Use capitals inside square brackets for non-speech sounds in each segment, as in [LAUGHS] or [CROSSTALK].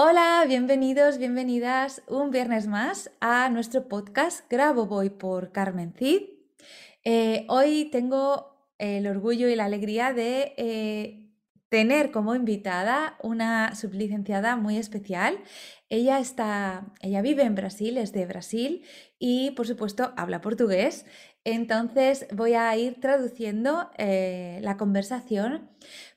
Hola, bienvenidos, bienvenidas un viernes más a nuestro podcast Grabo Voy por Carmen Cid. Eh, hoy tengo el orgullo y la alegría de eh, tener como invitada una sublicenciada muy especial. Ella está, ella vive en Brasil, es de Brasil y por supuesto habla portugués. Entonces voy a ir traduciendo eh, la conversación,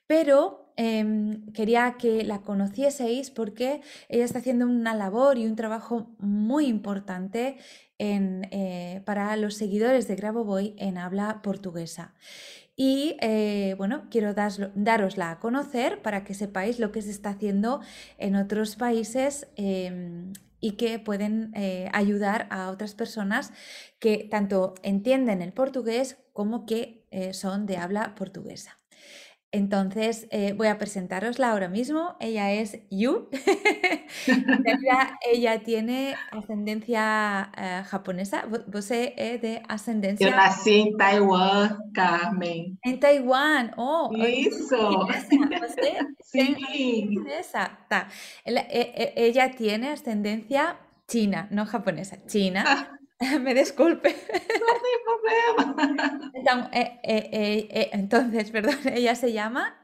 pero Em, quería que la conocieseis porque ella está haciendo una labor y un trabajo muy importante eh, para los seguidores de Grabovoi en habla portuguesa. Y eh, bueno, quiero darosla a conocer para que sepáis lo que se está haciendo en otros países em, y que pueden eh, ayudar a otras personas que tanto entienden el portugués como que son de habla portuguesa. Entonces, eh, voy a presentarosla ahora mismo. Ella es Yu. [LAUGHS] ella tiene ascendencia eh, japonesa. ¿Vos es eh, de ascendencia? Yo nací en Taiwán, Carmen. En Taiwán, oh. Eso. [LAUGHS] Sí. E, e, ella tiene ascendencia china, no japonesa, china. [LAUGHS] [LAUGHS] Me disculpe. No hay problema. Entonces, eh, eh, eh, entonces, [LAUGHS] perdón, ella se llama,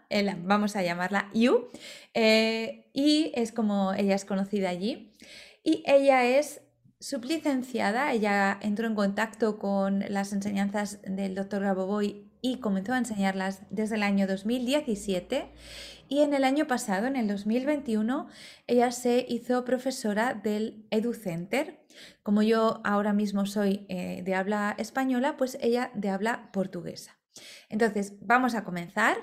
vamos a llamarla Yu, y es como ella es conocida allí. Y ella es sublicenciada, ella entró en contacto con las enseñanzas del doctor Gaboboy y comenzó a enseñarlas desde el año 2017 y en el año pasado, en el 2021, ella se hizo profesora del EduCenter. Como yo ahora mismo soy eh, de habla española, pues ella de habla portuguesa. Entonces, vamos a comenzar.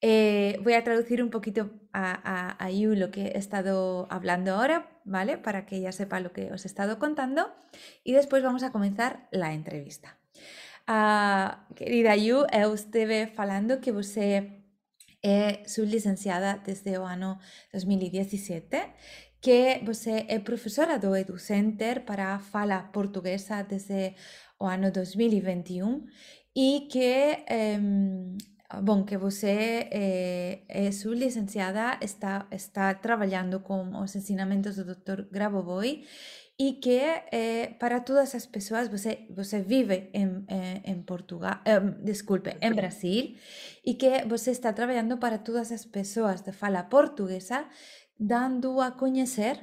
Eh, voy a traducir un poquito a, a, lo que he estado hablando ahora, ¿vale? Para que ella sepa lo que os he estado contando. Y después vamos a comenzar la entrevista. Ah, querida Yu, eu esteve falando que você é sublicenciada desde o ano 2017, que você é professora do EduCenter para a fala portuguesa desde o ano 2021 e que bom, que você é, é sublicenciada, está, está trabalhando com os ensinamentos do Dr. Grabovoi e que eh, para todas as pessoas, você, você vive em, eh, em Portugal, eh, desculpe, em Brasil, e que você está trabalhando para todas as pessoas de fala portuguesa, dando a conhecer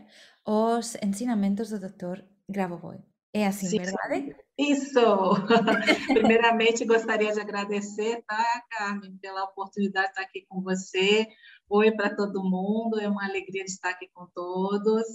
os ensinamentos do Dr. Grabovoi. É assim, Sim. verdade? Isso! [LAUGHS] [LAUGHS] Primeiramente, gostaria de agradecer, tá, Carmen, pela oportunidade de estar aqui com você. Oi para todo mundo, é uma alegria de estar aqui com todos.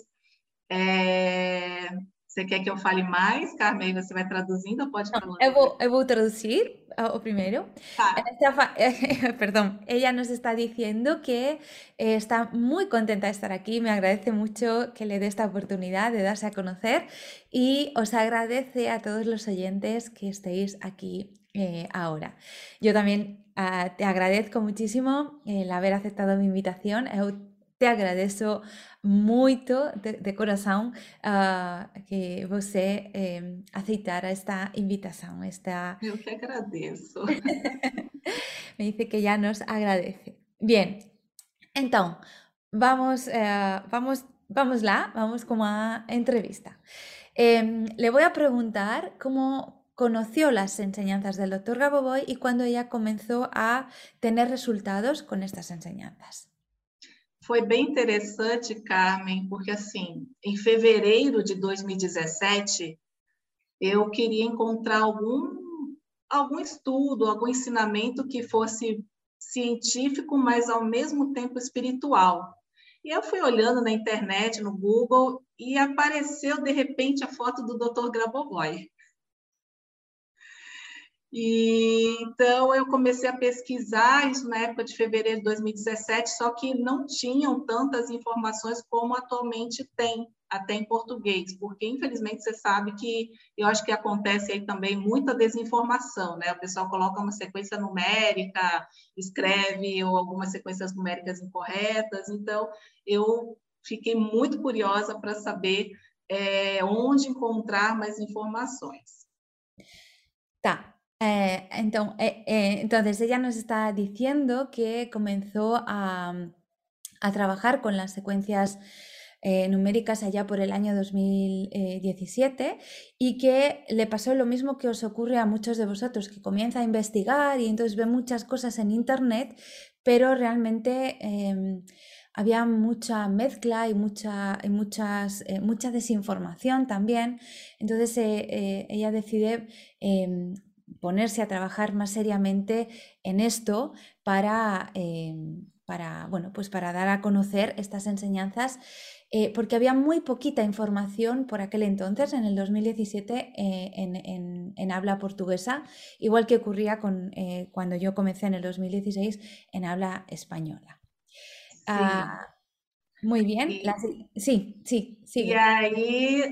É... Você quer que eu fale mais, Carmen? Você vai traduzindo ou pode falar? Eu vou, eu vou traduzir o primeiro. Tá. [LAUGHS] perdón, ella nos está diciendo que eh, está muy contenta de estar aquí, me agradece mucho que le dé esta oportunidad de darse a conocer y os agradece a todos los oyentes que estéis aquí eh, ahora. Yo también uh, te agradezco muchísimo el haber aceptado mi invitación. Eu te agradeço muito de, de coração uh, que você eh, aceitara esta invitação. Esta... Eu que agradeço. [LAUGHS] Me dice que já nos agradece. Bien, então, vamos, uh, vamos, vamos lá, vamos com a entrevista. Eh, le voy a preguntar cómo conoció las enseñanzas del doctor Gaboboy y cuando ella comenzó a tener resultados con estas enseñanzas. Foi bem interessante, Carmen, porque assim, em fevereiro de 2017, eu queria encontrar algum, algum estudo, algum ensinamento que fosse científico, mas ao mesmo tempo espiritual. E eu fui olhando na internet, no Google, e apareceu de repente a foto do Dr. Grabovoi. E, então, eu comecei a pesquisar isso na época de fevereiro de 2017, só que não tinham tantas informações como atualmente tem, até em português, porque, infelizmente, você sabe que eu acho que acontece aí também muita desinformação, né? O pessoal coloca uma sequência numérica, escreve ou algumas sequências numéricas incorretas, então, eu fiquei muito curiosa para saber é, onde encontrar mais informações. Tá, Eh, eh, eh, entonces, ella nos está diciendo que comenzó a, trabajar con las secuencias numéricas allá por el año 2017 y que le pasó lo mismo que os ocurre a muchos de vosotros, que comienza a investigar y entonces ve muchas cosas en Internet, pero realmente em, había mucha mezcla y mucha, muchas, mucha desinformación también. Entonces ella decide em, ponerse a trabajar más seriamente en esto para, em, para, bueno, pues para dar a conocer estas enseñanzas, eh, porque había muy poquita información por aquel entonces, en el 2017, eh, en, habla portuguesa, igual que ocurría con, eh, cuando yo comencé en el 2016 en habla española. Ah, muy bien. sí, sí, sí. Y ahí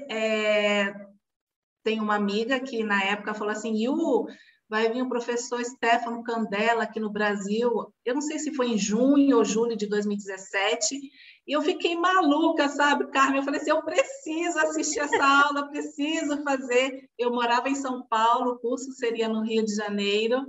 tem uma amiga que na época falou assim, Yu, vai vir o professor Stefano Candela aqui no Brasil. Eu não sei se foi em junho ou julho de 2017. E eu fiquei maluca, sabe, Carmen? Eu falei assim: eu preciso assistir essa aula, preciso fazer. Eu morava em São Paulo, o curso seria no Rio de Janeiro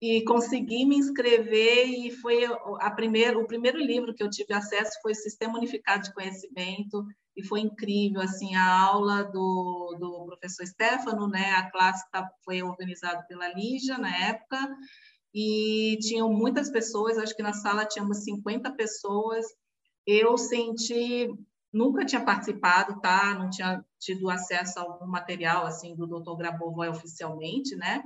e consegui me inscrever e foi a primeira, o primeiro livro que eu tive acesso foi Sistema Unificado de Conhecimento e foi incrível assim a aula do, do professor Stefano, né? A classe tá, foi organizada pela Lígia na época e tinham muitas pessoas, acho que na sala tínhamos 50 pessoas. Eu senti nunca tinha participado, tá? Não tinha tido acesso a algum material assim do Dr. Grabovoi oficialmente, né?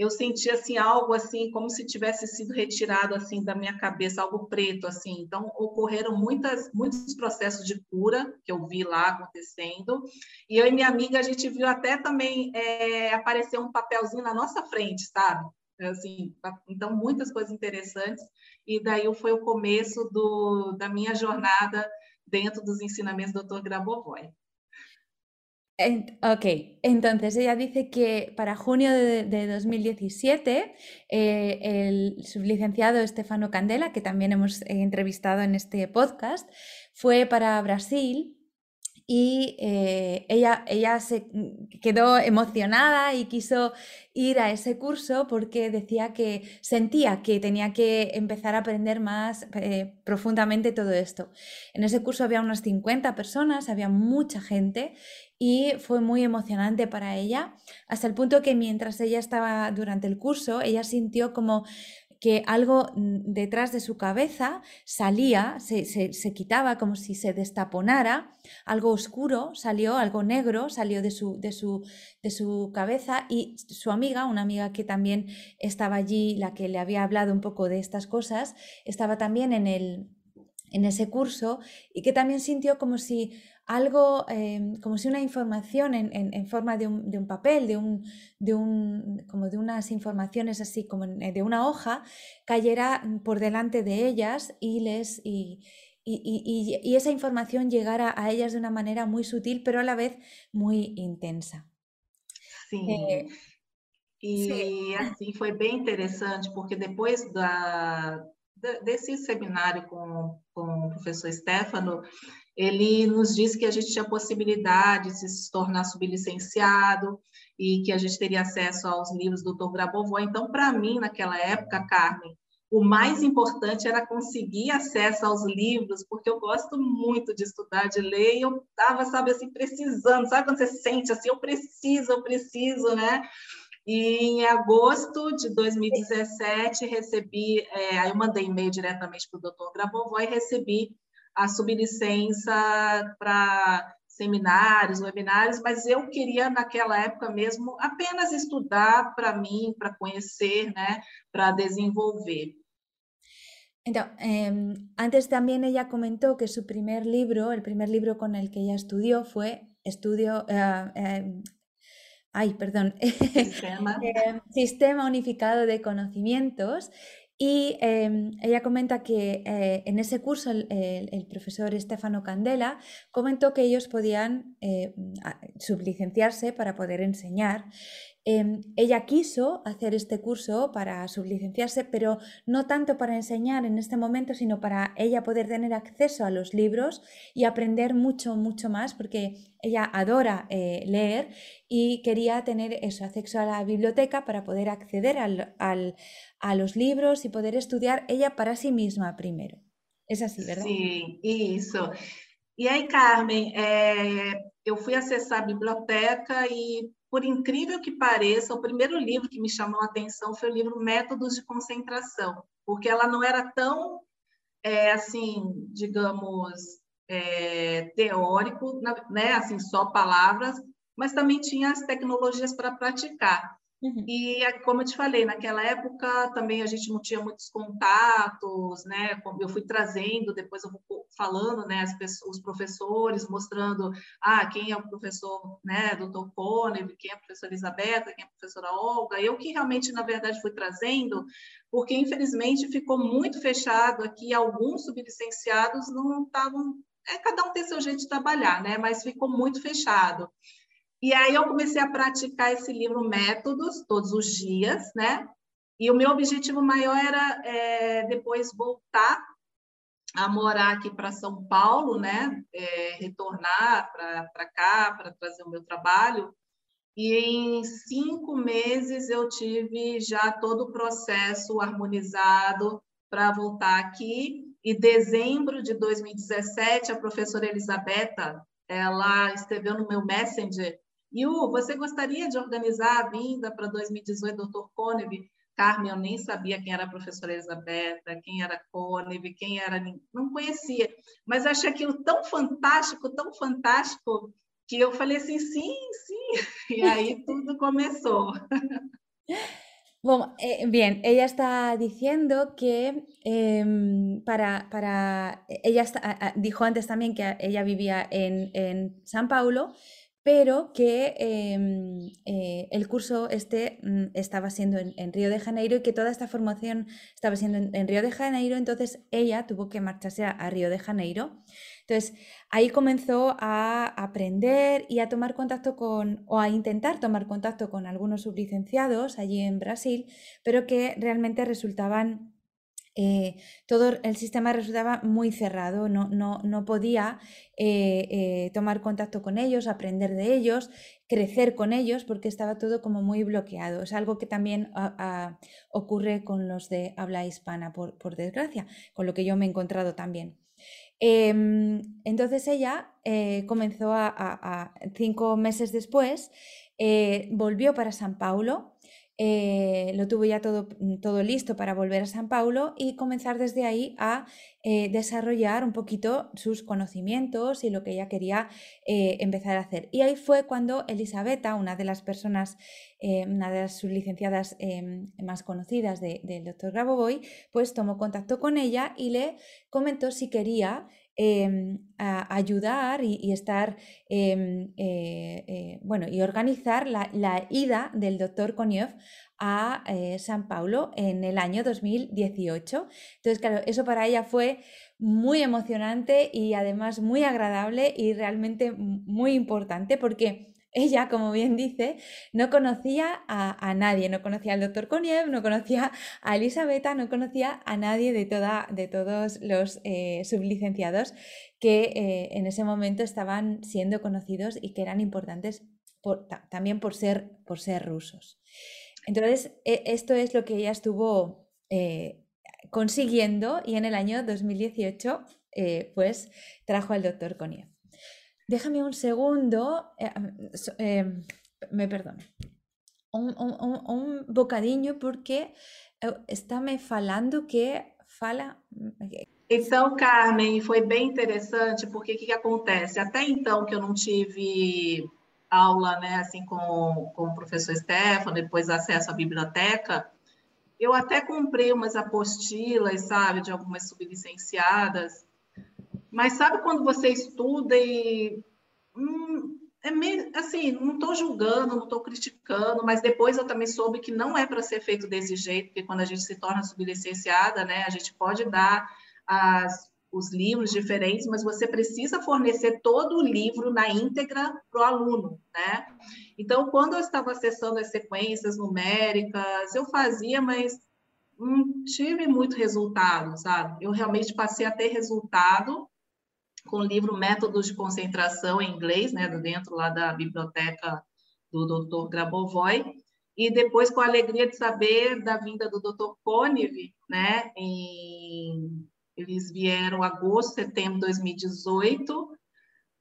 Eu senti assim algo assim como se tivesse sido retirado assim da minha cabeça algo preto assim. Então ocorreram muitas muitos processos de cura que eu vi lá acontecendo. E eu e minha amiga a gente viu até também é, aparecer um papelzinho na nossa frente sabe? Assim então muitas coisas interessantes. E daí foi o começo do, da minha jornada dentro dos ensinamentos do Dr. Grabovoi Ok, entonces ella dice que para junio de, 2017 eh, el sublicenciado Estefano Candela, que también hemos entrevistado en este podcast, fue para Brasil y eh, ella, ella se quedó emocionada y quiso ir a ese curso porque decía que sentía que tenía que empezar a aprender más eh, profundamente todo esto. En ese curso había unas 50 personas, había mucha gente y fue muy emocionante para ella, hasta el punto que mientras ella estaba durante el curso, ella sintió como que algo detrás de su cabeza salía, se, quitaba como si se destaponara, algo oscuro salió, algo negro salió de su, de, su, de su cabeza y su amiga, una amiga que también estaba allí, la que le había hablado un poco de estas cosas, estaba también en el en ese curso y que también sintió como si algo em, como si una información en, forma de un, papel, de, un, de, un, como de unas informaciones así como eh, de una hoja, cayera por delante de ellas y les y, y, esa información llegara a ellas de una manera muy sutil, pero a la vez muy intensa. Sí. Eh, y así fue bien interesante, porque después da, desse seminário com, com o professor Stefano, ele nos disse que a gente tinha possibilidade de se tornar sublicenciado e que a gente teria acesso aos livros do Dr. Grabovoi. Então, para mim, naquela época, Carmen, o mais importante era conseguir acesso aos livros, porque eu gosto muito de estudar, de ler, e eu estava, sabe, assim, precisando, sabe quando você sente assim, eu preciso, eu preciso, né? E em agosto de 2017, recebi, é, aí eu mandei e-mail diretamente para o doutor Grabovoi e recebi a sublicença para seminários, webinários, mas eu queria, naquela época mesmo, apenas estudar para mim, para conhecer, né, para desenvolver. Entonces, eh, antes también ella comentó que su primer libro, el primer libro con el que ella estudió fue Estudio, eh, eh, ay, perdón, Sistema. [LAUGHS] Sistema Unificado de Conocimientos, y em, ella comenta que eh, en ese curso el, profesor Estefano Candela comentó que ellos podían eh, sublicenciarse para poder enseñar Em, ella quiso hacer este curso para sublicenciarse, pero no tanto para enseñar en este momento, sino para ella poder tener acceso a los libros y aprender mucho, mucho más, porque ella adora eh, leer y quería tener eso, acceso a la biblioteca para poder acceder a los libros y poder estudiar ella para sí misma primero. Es así, ¿verdad? Sí, eso. Y ahí, Carmen, eh, eu fui acessar a biblioteca e por incrível que pareça, o primeiro livro que me chamou a atenção foi o livro Métodos de Concentração, porque ela não era tão, é, assim, digamos, é, teórico, né, assim, só palavras, mas também tinha as tecnologias para praticar. Uhum. E, como eu te falei, naquela época também a gente não tinha muitos contatos, né? Eu fui trazendo, depois eu vou falando, né? Pessoas, os professores, mostrando, ah, quem é o professor, né? Doutor Conner, quem é a professora Elizabeth, quem é a professora Olga. Eu que realmente, na verdade, fui trazendo, porque infelizmente ficou muito fechado aqui, alguns sublicenciados não estavam... É, cada um tem seu jeito de trabalhar, né? Mas ficou muito fechado. E aí eu comecei a praticar esse livro Métodos todos os dias, né? E o meu objetivo maior era é, depois voltar a morar aqui para São Paulo, né? É, retornar para cá para trazer o meu trabalho. E em cinco meses eu tive já todo o processo harmonizado para voltar aqui. E dezembro de 2017, a professora Elisabetta, ela escreveu no meu Messenger Yu, você gostaria de organizar a vinda para 2018 doutor Konev? Carmen, eu nem sabia quem era a professora Elizabeth, quem era Konev, quem era... Não conhecia. Mas achei aquilo tão fantástico, tão fantástico, que eu falei assim, sim, sim. E aí [LAUGHS] tudo começou. Bueno, eh, bien, ella está diciendo que eh, para, para, ella está, dijo antes también que ella vivía en, en San Paulo, pero que em, eh, el curso este mm, estaba siendo en, Río de Janeiro y que toda esta formación estaba siendo en, Río de Janeiro, entonces ella tuvo que marcharse a, Río de Janeiro. Entonces ahí comenzó a aprender y a tomar contacto con, o a intentar tomar contacto con algunos sublicenciados allí en Brasil, pero que realmente resultaban eh, todo el sistema resultaba muy cerrado, no, no, podía eh, eh, tomar contacto con ellos, aprender de ellos, crecer con ellos, porque estaba todo como muy bloqueado. Es algo que también ocurre con los de habla hispana, por, desgracia, con lo que yo me he encontrado también. Em, entonces ella comenzó a, cinco meses después, volvió para San Paulo eh, lo tuvo ya todo, mm, todo, listo para volver a San Paulo y comenzar desde ahí a eh, desarrollar un poquito sus conocimientos y lo que ella quería eh, empezar a hacer. Y ahí fue cuando Elisabetta, una de las personas, una de las sublicenciadas em, más conocidas del doctor Grabovoi, pues tomó contacto con ella y le comentó si quería Em, a ayudar y, estar, em, eh, eh, bueno, y organizar la, ida del doctor Koniev a eh, San Paulo en el año 2018. Entonces, claro, eso para ella fue muy emocionante y además muy agradable y realmente muy importante porque ella, como bien dice, no conocía a, nadie, no conocía al doctor Koniev, no conocía a Elisabetta, no conocía a nadie de, toda, de todos los eh, sublicenciados que eh, en ese momento estaban siendo conocidos y que eran importantes también por ser, por ser rusos. Entonces, e, esto es lo que ella estuvo eh, consiguiendo y en el año 2018 pues trajo al doctor Koniev. Déjame un segundo, eh, eh, me perdono, un, un, un, bocadinho porque eh, está me falando que fala... Então, Carmen, foi bem interessante, porque o que, que acontece? Até então que eu não tive aula, né, assim, com, com o professor Stefano, depois acesso à biblioteca, eu até comprei umas apostilas, sabe, de algumas sublicenciadas, mas sabe quando você estuda e hum, é meio, assim, não estou julgando, não estou criticando, mas depois eu também soube que não é para ser feito desse jeito, porque quando a gente se torna sublicenciada, né, a gente pode dar as, os livros diferentes, mas você precisa fornecer todo o livro na íntegra para o aluno, né? Então, quando eu estava acessando as sequências numéricas, eu fazia, mas não tive muito resultado, sabe? Eu realmente passei a ter resultado com o livro Métodos de Concentração em inglês, né, dentro lá da biblioteca do Dr. Grabovoi, e depois com a alegria de saber da vinda do Dr. Konev, né, em eles vieram agosto, setembro de 2018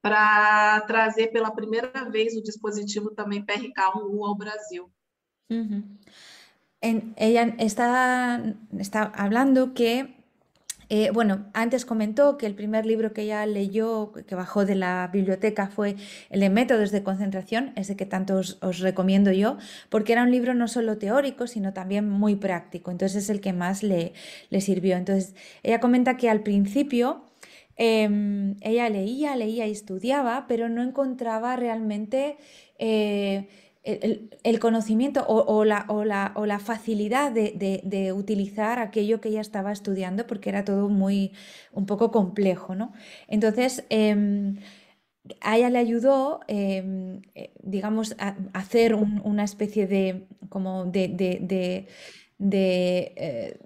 para trazer pela primeira vez o dispositivo também PRK1U ao Brasil. Uh en, ella está, está hablando que Eh, bueno, antes comentó que el primer libro que ella leyó, que bajó de la biblioteca, fue el de Métodos de Concentración, ese que tanto os, recomiendo yo, porque era un libro no solo teórico, sino también muy práctico. Entonces es el que más le, sirvió. Entonces, ella comenta que al principio em, ella leía, leía y estudiaba, pero no encontraba realmente... Eh, el, conocimiento o, la, facilidad de, utilizar aquello que ella estaba estudiando porque era todo muy un poco complejo, ¿no? Entonces, em, a ella le ayudó, em, eh, digamos, a, hacer una especie de, como de, de, eh,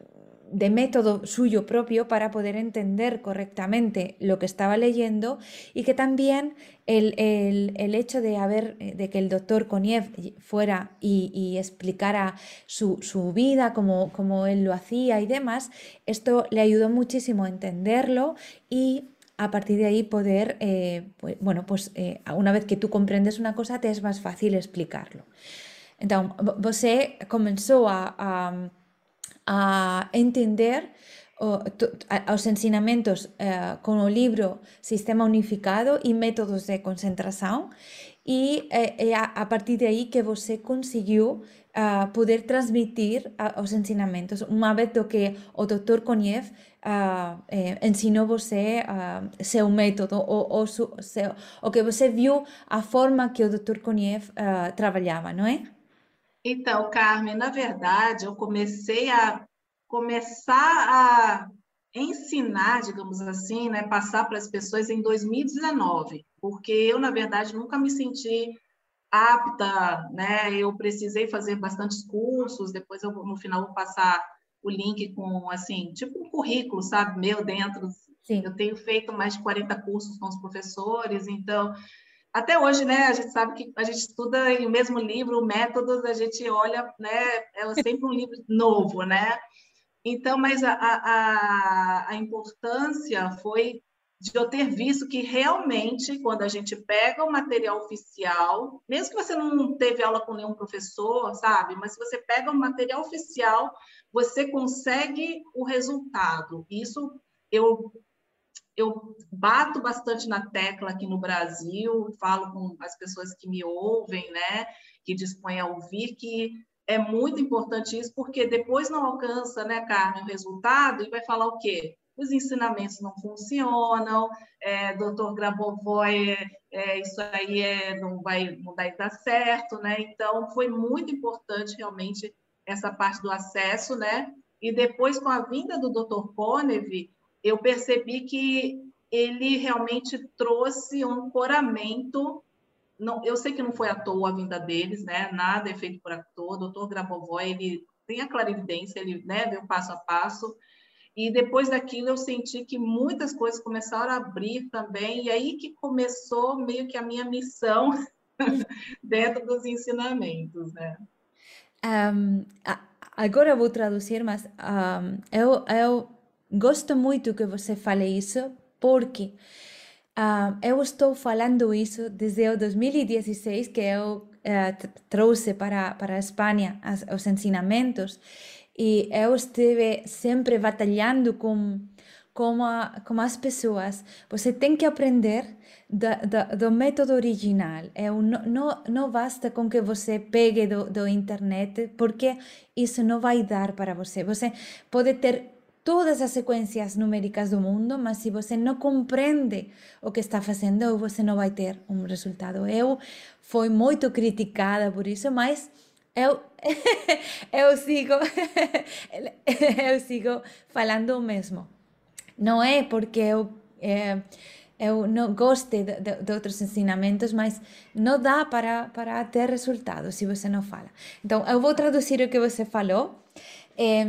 de método suyo propio para poder entender correctamente lo que estaba leyendo y que también el, hecho de, haber, eh, de que el doctor Koniev fuera y, explicara su, vida, como, como, él lo hacía y demás, esto le ayudó muchísimo a entenderlo y a partir de ahí poder, eh, pues, bueno, pues eh, una vez que tú comprendes una cosa, te es más fácil explicarlo. Entonces, você comenzó a entender los ensinamentos eh, con el libro Sistema Unificado y Métodos de Concentración y eh, a partir de ahí que você consiguió uh, poder transmitir os ensinamentos. Uma vez do que o Dr. Koniev eh, ensinou você seu método, ou, seu, o que você viu a forma que o Dr. Koniev trabalhava, não é? Então, Carmen, na verdade, eu comecei a começar a ensinar, digamos assim, né, passar para as pessoas em 2019, porque eu, na verdade, nunca me senti apta, né? Eu precisei fazer bastantes cursos, depois eu no final vou passar o link com assim, tipo um currículo, sabe, meu dentro. Sim. Eu tenho feito mais de 40 cursos com os professores, então até hoje, né, a gente sabe que a gente estuda em o mesmo livro, métodos, a gente olha, né, é sempre um livro novo, né? Então, mas a, a, a importância foi de eu ter visto que realmente, quando a gente pega o material oficial, mesmo que você não teve aula com nenhum professor, sabe? Mas se você pega o material oficial, você consegue o resultado. Isso eu eu bato bastante na tecla aqui no Brasil, falo com as pessoas que me ouvem, né, que dispõem a ouvir, que é muito importante isso, porque depois não alcança, né, Carmen, o resultado e vai falar o quê? Os ensinamentos não funcionam, é, doutor Grabovoi, é, é, isso aí é, não, vai, não vai dar certo, né? Então, foi muito importante realmente essa parte do acesso, né? E depois, com a vinda do doutor Konev, eu percebi que ele realmente trouxe um coramento. Não, eu sei que não foi à toa a vinda deles, né? Nada é feito por à toa. O doutor Grabovoi, ele tem a clarividência, ele né, vê passo a passo. E depois daquilo eu senti que muitas coisas começaram a abrir também, e aí que começou meio que a minha missão [LAUGHS] dentro dos ensinamentos, né? Um, agora vou traduzir, mas um, eu, eu Gosto muito que você fale isso, porque uh, eu estou falando isso desde o 2016, que eu uh, trouxe para, para a Espanha as, os ensinamentos, e eu estive sempre batalhando com como, a, como as pessoas. Você tem que aprender do método original. É um, não, não basta com que você pegue do, do internet, porque isso não vai dar para você. Você pode ter todas as sequências numéricas do mundo, mas se você não compreende o que está fazendo, você não vai ter um resultado. Eu fui muito criticada por isso, mas eu, [LAUGHS] eu sigo [LAUGHS] eu sigo falando o mesmo. Não é porque eu, é, eu não goste de, de, de, outros ensinamentos, mas não dá para, para ter resultados se você não fala. Então, eu vou traduzir o que você falou. Eh,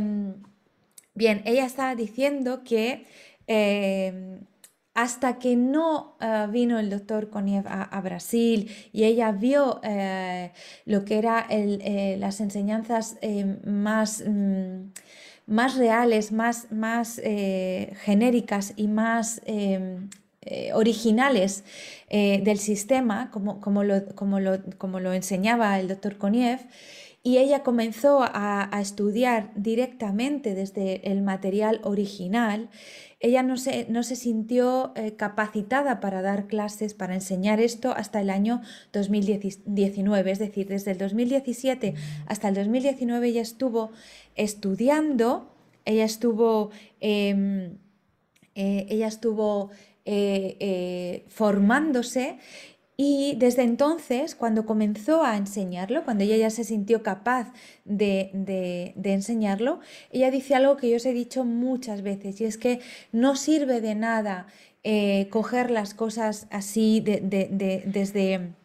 Bien, ella estaba diciendo que eh, hasta que no uh, vino el doctor Koniev a, Brasil y ella vio eh, lo que eran eh, las enseñanzas eh, más, mm, más reales, más, más eh, genéricas y más em, eh, originales del sistema, como, como, lo, como, lo, como, lo, enseñaba el doctor Koniev, y ella comenzó a, estudiar directamente desde el material original. Ella no se, no se sintió eh, capacitada para dar clases, para enseñar esto hasta el año 2019, es decir, desde el 2017 hasta el 2019 ella estuvo estudiando, ella estuvo, em, eh, ella estuvo eh, formándose y desde entonces, cuando comenzó a enseñarlo, cuando ella ya se sintió capaz de, enseñarlo, ella dice algo que yo os he dicho muchas veces, y es que no sirve de nada eh, coger las cosas así desde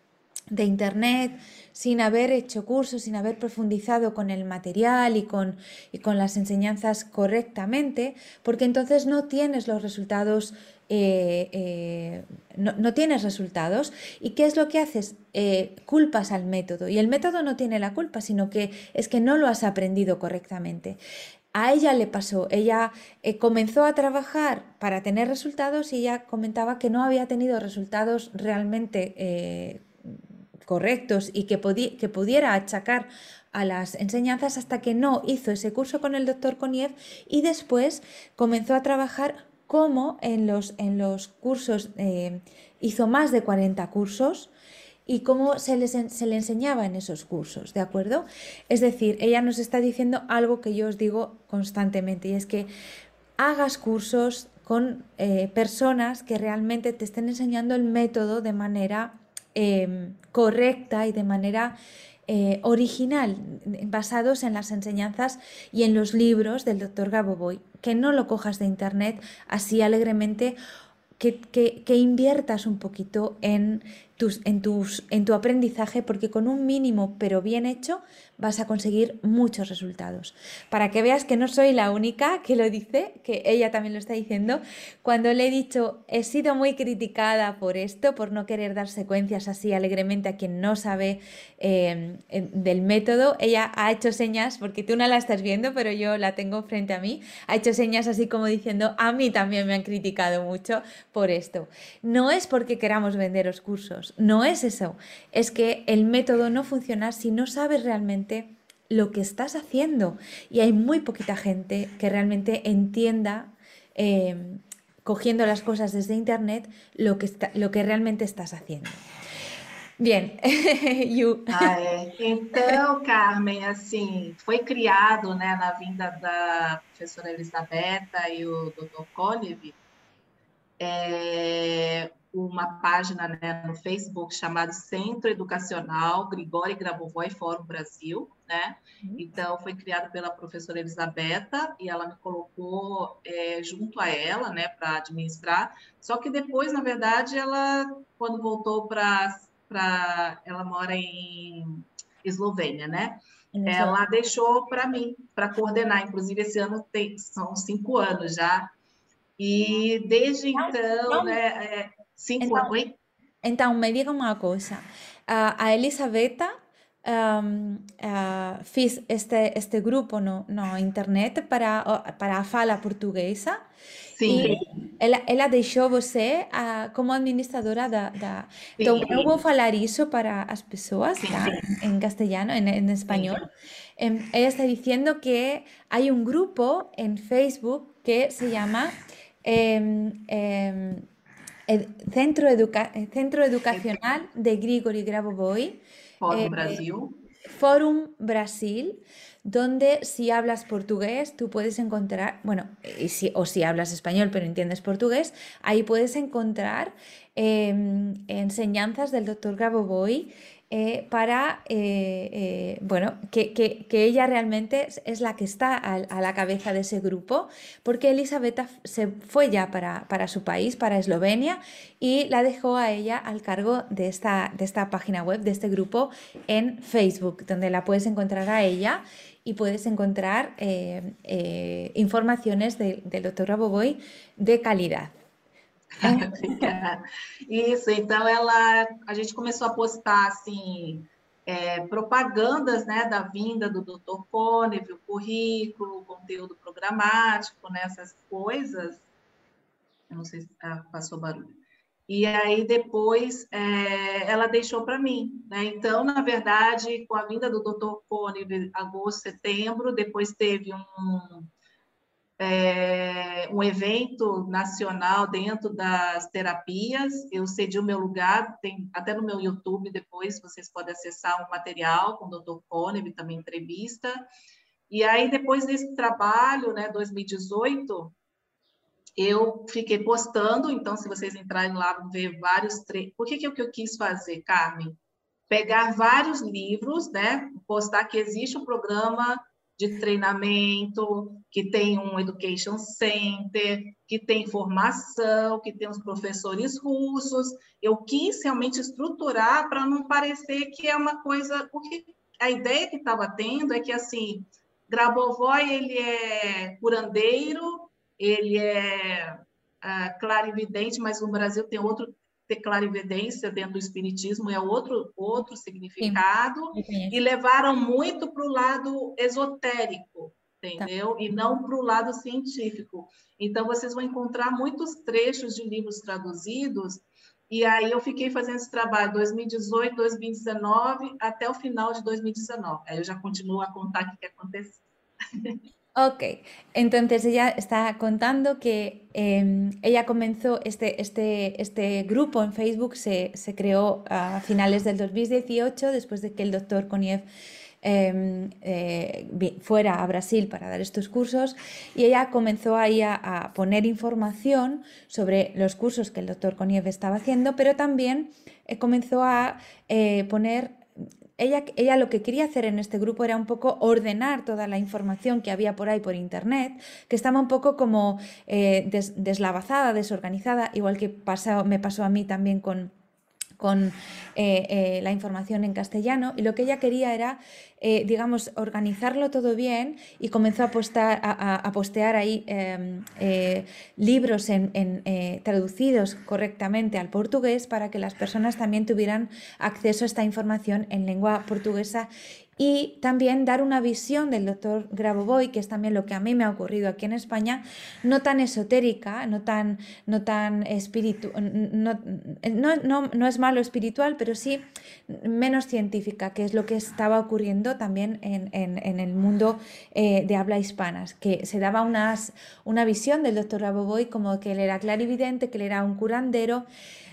de internet, sin haber hecho cursos, sin haber profundizado con el material y con, y con las enseñanzas correctamente, porque entonces no tienes los resultados eh, eh, no, tienes resultados. ¿Y qué es lo que haces? Eh, culpas al método. Y el método no tiene la culpa, sino que es que no lo has aprendido correctamente. A ella le pasó, ella comenzó a trabajar para tener resultados y ella comentaba que no había tenido resultados realmente correctos y que, que pudiera achacar a las enseñanzas hasta que no hizo ese curso con el doctor Koniev y después comenzó a trabajar como en los, en los cursos, eh, hizo más de 40 cursos y cómo se, les, se le enseñaba en esos cursos, ¿de acuerdo? Es decir, ella nos está diciendo algo que yo os digo constantemente y es que hagas cursos con eh, personas que realmente te estén enseñando el método de manera em, correcta y de manera eh, original, basados en las enseñanzas y en los libros del doctor Gaboboy, que no lo cojas de internet así alegremente, que, que inviertas un poquito en en, tu aprendizaje porque con un mínimo pero bien hecho vas a conseguir muchos resultados. Para que veas que no soy la única que lo dice, que ella también lo está diciendo, cuando le he dicho he sido muy criticada por esto, por no querer dar secuencias así alegremente a quien no sabe eh, del método, ella ha hecho señas, porque tú no la estás viendo, pero yo la tengo frente a mí, ha hecho señas así como diciendo a mí también me han criticado mucho por esto. No es porque queramos vender los no es eso. Es que el método no funciona si no sabes realmente lo que estás haciendo. Y hay muy poquita gente que realmente entienda, eh, cogiendo las cosas desde Internet, lo que, está, lo que realmente estás haciendo. Bien, [LAUGHS] you. Ah. Então, Carmen, assim, foi criado, né, na vinda da professora Elisabetta e o Dr. Kolev, é, uma página né, no Facebook chamada Centro Educacional Grigori Grabovoi Fórum Brasil, né? Uhum. Então foi criado pela professora Elisabetta e ela me colocou é, junto a ela, né, para administrar. Só que depois, na verdade, ela quando voltou para ela mora em Eslovênia, né? Ela deixou para mim para coordenar. Inclusive esse ano tem são cinco anos já e desde então, né, é, cinco então. Então, me diga uma coisa. Uh, a Elisabetta um, uh, fiz este, este grupo no, no internet para, para a fala portuguesa. Sim. E ela, ela deixou você uh, como administradora da. da... Então, eu vou falar isso para as pessoas tá? em castelhano, em, em espanhol. Um, ela está dizendo que há um grupo em Facebook que se chama em, Centro, Centro Educacional de Grigori Grabovoi. Fórum Brasil. Forum Brasil, donde si hablas portugués, tú puedes encontrar, bueno, y si, o si hablas español pero entiendes portugués, ahí puedes encontrar em, enseñanzas del doctor Grabovoi eh, para, eh, eh, bueno, que, ella realmente es la que está a, la cabeza de ese grupo, porque Elisabetta se fue ya para, para, su país, para Eslovenia, y la dejó a ella al cargo de esta, de esta página web, de este grupo en Facebook, donde la puedes encontrar a ella y puedes encontrar informaciones del doctor Raboboy de calidad. [LAUGHS] Isso, então ela, a gente começou a postar assim é, propagandas, né, da vinda do Dr. Konev, o currículo, o conteúdo programático, né, essas coisas. Eu não sei se ah, passou barulho. E aí depois é, ela deixou para mim, né? Então, na verdade, com a vinda do Dr. Konev, agosto, setembro, depois teve um é, um evento nacional dentro das terapias. Eu cedi o meu lugar, tem até no meu YouTube depois vocês podem acessar um material com o Dr. Konev, também entrevista. E aí, depois desse trabalho, né, 2018, eu fiquei postando, então, se vocês entrarem lá, vão ver vários. Por que, que, é que eu quis fazer, Carmen? Pegar vários livros, né? Postar que existe um programa de treinamento, que tem um education center, que tem formação, que tem os professores russos. Eu quis realmente estruturar para não parecer que é uma coisa, porque a ideia que estava tendo é que assim, Grabovoi ele é curandeiro, ele é uh, clarividente, mas no Brasil tem outro ter clarividência dentro do espiritismo é outro outro significado Sim. e levaram muito para o lado esotérico, entendeu? Tá. E não para o lado científico. Então vocês vão encontrar muitos trechos de livros traduzidos e aí eu fiquei fazendo esse trabalho 2018, 2019 até o final de 2019. Aí eu já continuo a contar o que aconteceu. [LAUGHS] Ok, entonces ella está contando que em, ella comenzó este, este, este grupo en Facebook, se, creó a finales del 2018, después de que el doctor Koniev em, eh, fuera a Brasil para dar estos cursos y ella comenzó ahí a, poner información sobre los cursos que el doctor Koniev estaba haciendo, pero también eh, comenzó a eh, poner ella, lo que quería hacer en este grupo era un poco ordenar toda la información que había por ahí por internet, que estaba un poco como eh, deslavazada, desorganizada, igual que me pasó a mí también con con eh, eh, la información en castellano y lo que ella quería era, eh, digamos, organizarlo todo bien y comenzó a, postear ahí em, libros en, traducidos correctamente al portugués para que las personas también tuvieran acceso a esta información en lengua portuguesa y también dar una visión del doctor Grabovoi, que es también lo que a mí me ha ocurrido aquí en España, no tan esotérica, no tan, no tan espiritual, no, no, es malo espiritual, pero sí menos científica, que es lo que estaba ocurriendo también en, el mundo eh, de habla hispana, que se daba unas, una visión del doctor Grabovoi como que él era clarividente, que él era un curandero,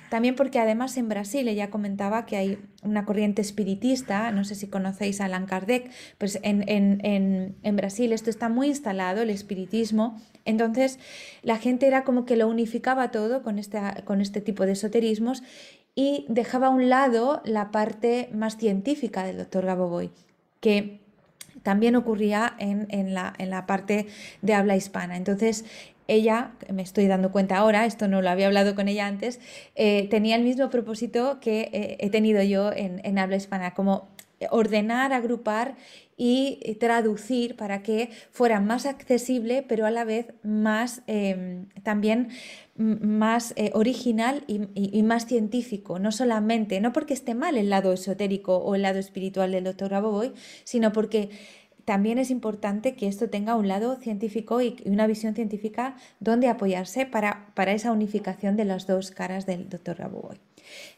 también porque además en Brasil ella comentaba que hay una corriente espiritista, no sé si conocéis a Allan Kardec, pues en, en, Brasil esto está muy instalado, el espiritismo, entonces la gente era como que lo unificaba todo con, con este tipo de esoterismos y dejaba a un lado la parte más científica del doctor Gaboboy, que también ocurría en, en, la, en, la, parte de habla hispana. Entonces, ella, me estoy dando cuenta ahora, esto no lo había hablado con ella antes, eh, tenía el mismo propósito que eh, he tenido yo en, habla hispana, como ordenar, agrupar y traducir para que fuera más accesible, pero a la vez más em, también más eh, original y, más científico, no solamente, no porque esté mal el lado esotérico o el lado espiritual del doctor Gaboboy, sino porque también es importante que esto tenga un lado científico y una visión científica donde apoyarse para, para esa unificación de las dos caras del doctor Raboboy.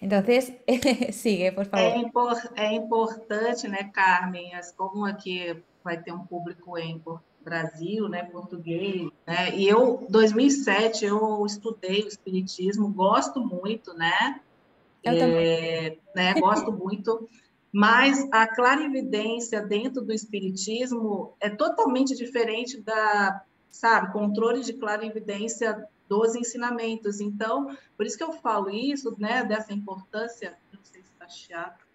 Entonces, [LAUGHS] sigue, por favor. É, é importante, né, Carmen, como aqui vai ter um público em Brasil, né, português, né? E eu, 2007, eu estudei o espiritismo, gosto muito, né? Eu é, né, gosto muito, mas a clarividência dentro do espiritismo é totalmente diferente da, sabe, controle de clarividência dos ensinamentos. Então, por isso que eu falo isso, né, dessa importância, não sei se está chato,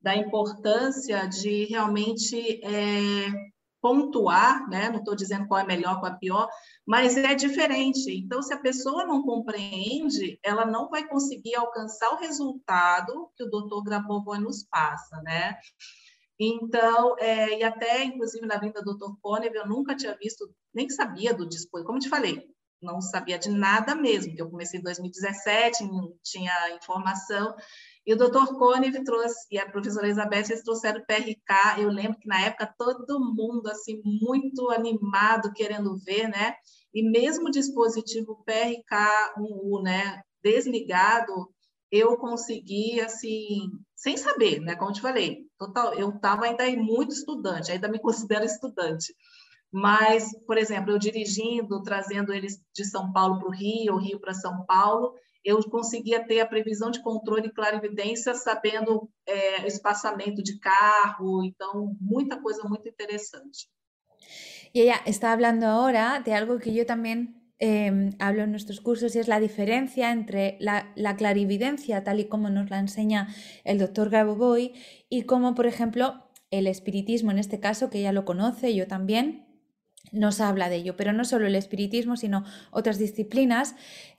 da importância de realmente é, pontuar, né? Não estou dizendo qual é melhor, qual é pior, mas é diferente. Então, se a pessoa não compreende, ela não vai conseguir alcançar o resultado que o doutor Grabovoi nos passa, né? Então, é, e até, inclusive, na vinda do Dr. Konev, eu nunca tinha visto, nem sabia do dispositivo, como te falei, não sabia de nada mesmo, eu comecei em 2017, não tinha informação, e o doutor Konev trouxe, e a professora Elizabeth, eles trouxeram o PRK. Eu lembro que na época todo mundo, assim, muito animado, querendo ver, né? E mesmo o dispositivo PRK1U, né, desligado, eu consegui, assim, sem saber, né? Como eu te falei, total, eu estava ainda muito estudante, ainda me [LAUGHS] considero estudante. Mas, por exemplo, eu dirigindo, trazendo eles de São Paulo para o Rio, Rio para São Paulo, eu conseguia ter a previsão de controle e clarividência sabendo é, espaçamento de carro, então muita coisa muito interesante. Y ella está hablando ahora de algo que yo también eh, hablo en nuestros cursos y es la diferencia entre la, la, clarividencia tal y como nos la enseña el doctor Gaboboy y como, por ejemplo, el espiritismo en este caso, que ella lo conoce, yo también, nos habla de ello, pero no solo el espiritismo, sino otras disciplinas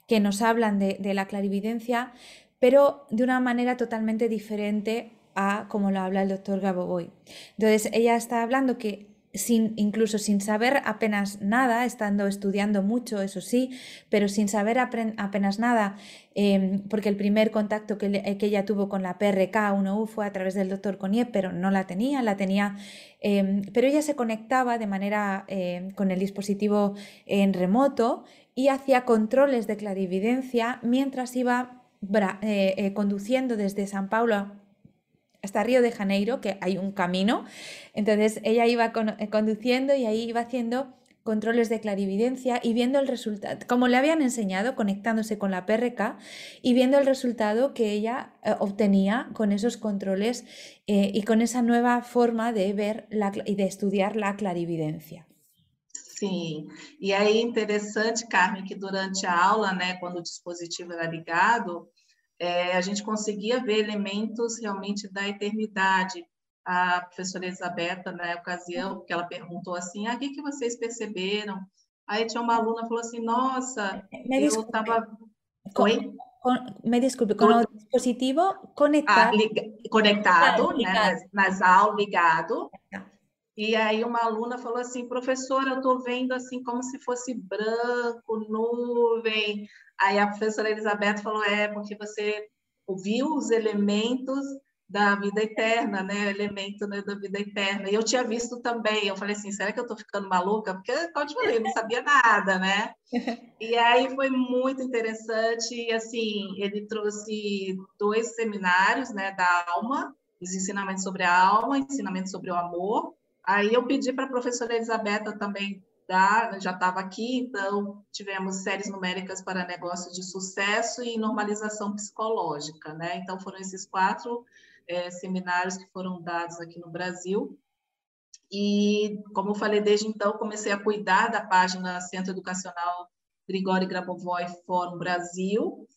que nos hablan de, la clarividencia, pero de una manera totalmente diferente a como lo habla el doctor Gaboboy. Entonces, ella está hablando que sin, incluso sin saber apenas nada, estando estudiando mucho, eso sí, pero sin saber apenas nada, em, porque el primer contacto que, que, ella tuvo con la PRK1U fue a través del doctor Conier, pero no la tenía, la tenía, em, pero ella se conectaba de manera em, con el dispositivo en remoto y hacía controles de clarividencia mientras iba eh, eh, conduciendo desde San Paulo hasta Río de Janeiro, que hay un camino. Entonces ella iba eh, conduciendo y ahí iba haciendo controles de clarividencia y viendo el resultado, como le habían enseñado, conectándose con la PRK y viendo el resultado que ella obtenía con esos controles y con esa nueva forma de ver y de estudiar la clarividencia. Sim, e aí interessante, Carmen, que durante a aula, né, quando o dispositivo era ligado, é, a gente conseguia ver elementos realmente da eternidade. A professora Elisabetta, na ocasião, que ela perguntou assim, ah, o que, que vocês perceberam? Aí tinha uma aluna que falou assim, nossa, me eu estava... Oi? me desculpe, com o dispositivo conectado. Ah, conectado, né, nas, nas aulas, ligado. E aí uma aluna falou assim, professora, eu estou vendo assim como se fosse branco, nuvem. Aí a professora Elizabeth falou, é, porque você ouviu os elementos da vida eterna, né? O elemento né, da vida eterna. E eu tinha visto também, eu falei assim, será que eu estou ficando maluca? Porque, como eu te falei, eu não sabia nada, né? [LAUGHS] E aí foi muito interessante, e assim, ele trouxe dois seminários, né, da alma, os ensinamentos sobre a alma, ensinamentos sobre o amor, Aí eu pedi para a professora Elisabetta também já estava aqui, então tivemos séries numéricas para negócio de sucesso e normalização psicológica, né? Então foram esses quatro é, seminários que foram dados aqui no Brasil. E, como eu falei, desde então comecei a cuidar da página Centro Educacional Grigori Grabovoi Fórum Brasil,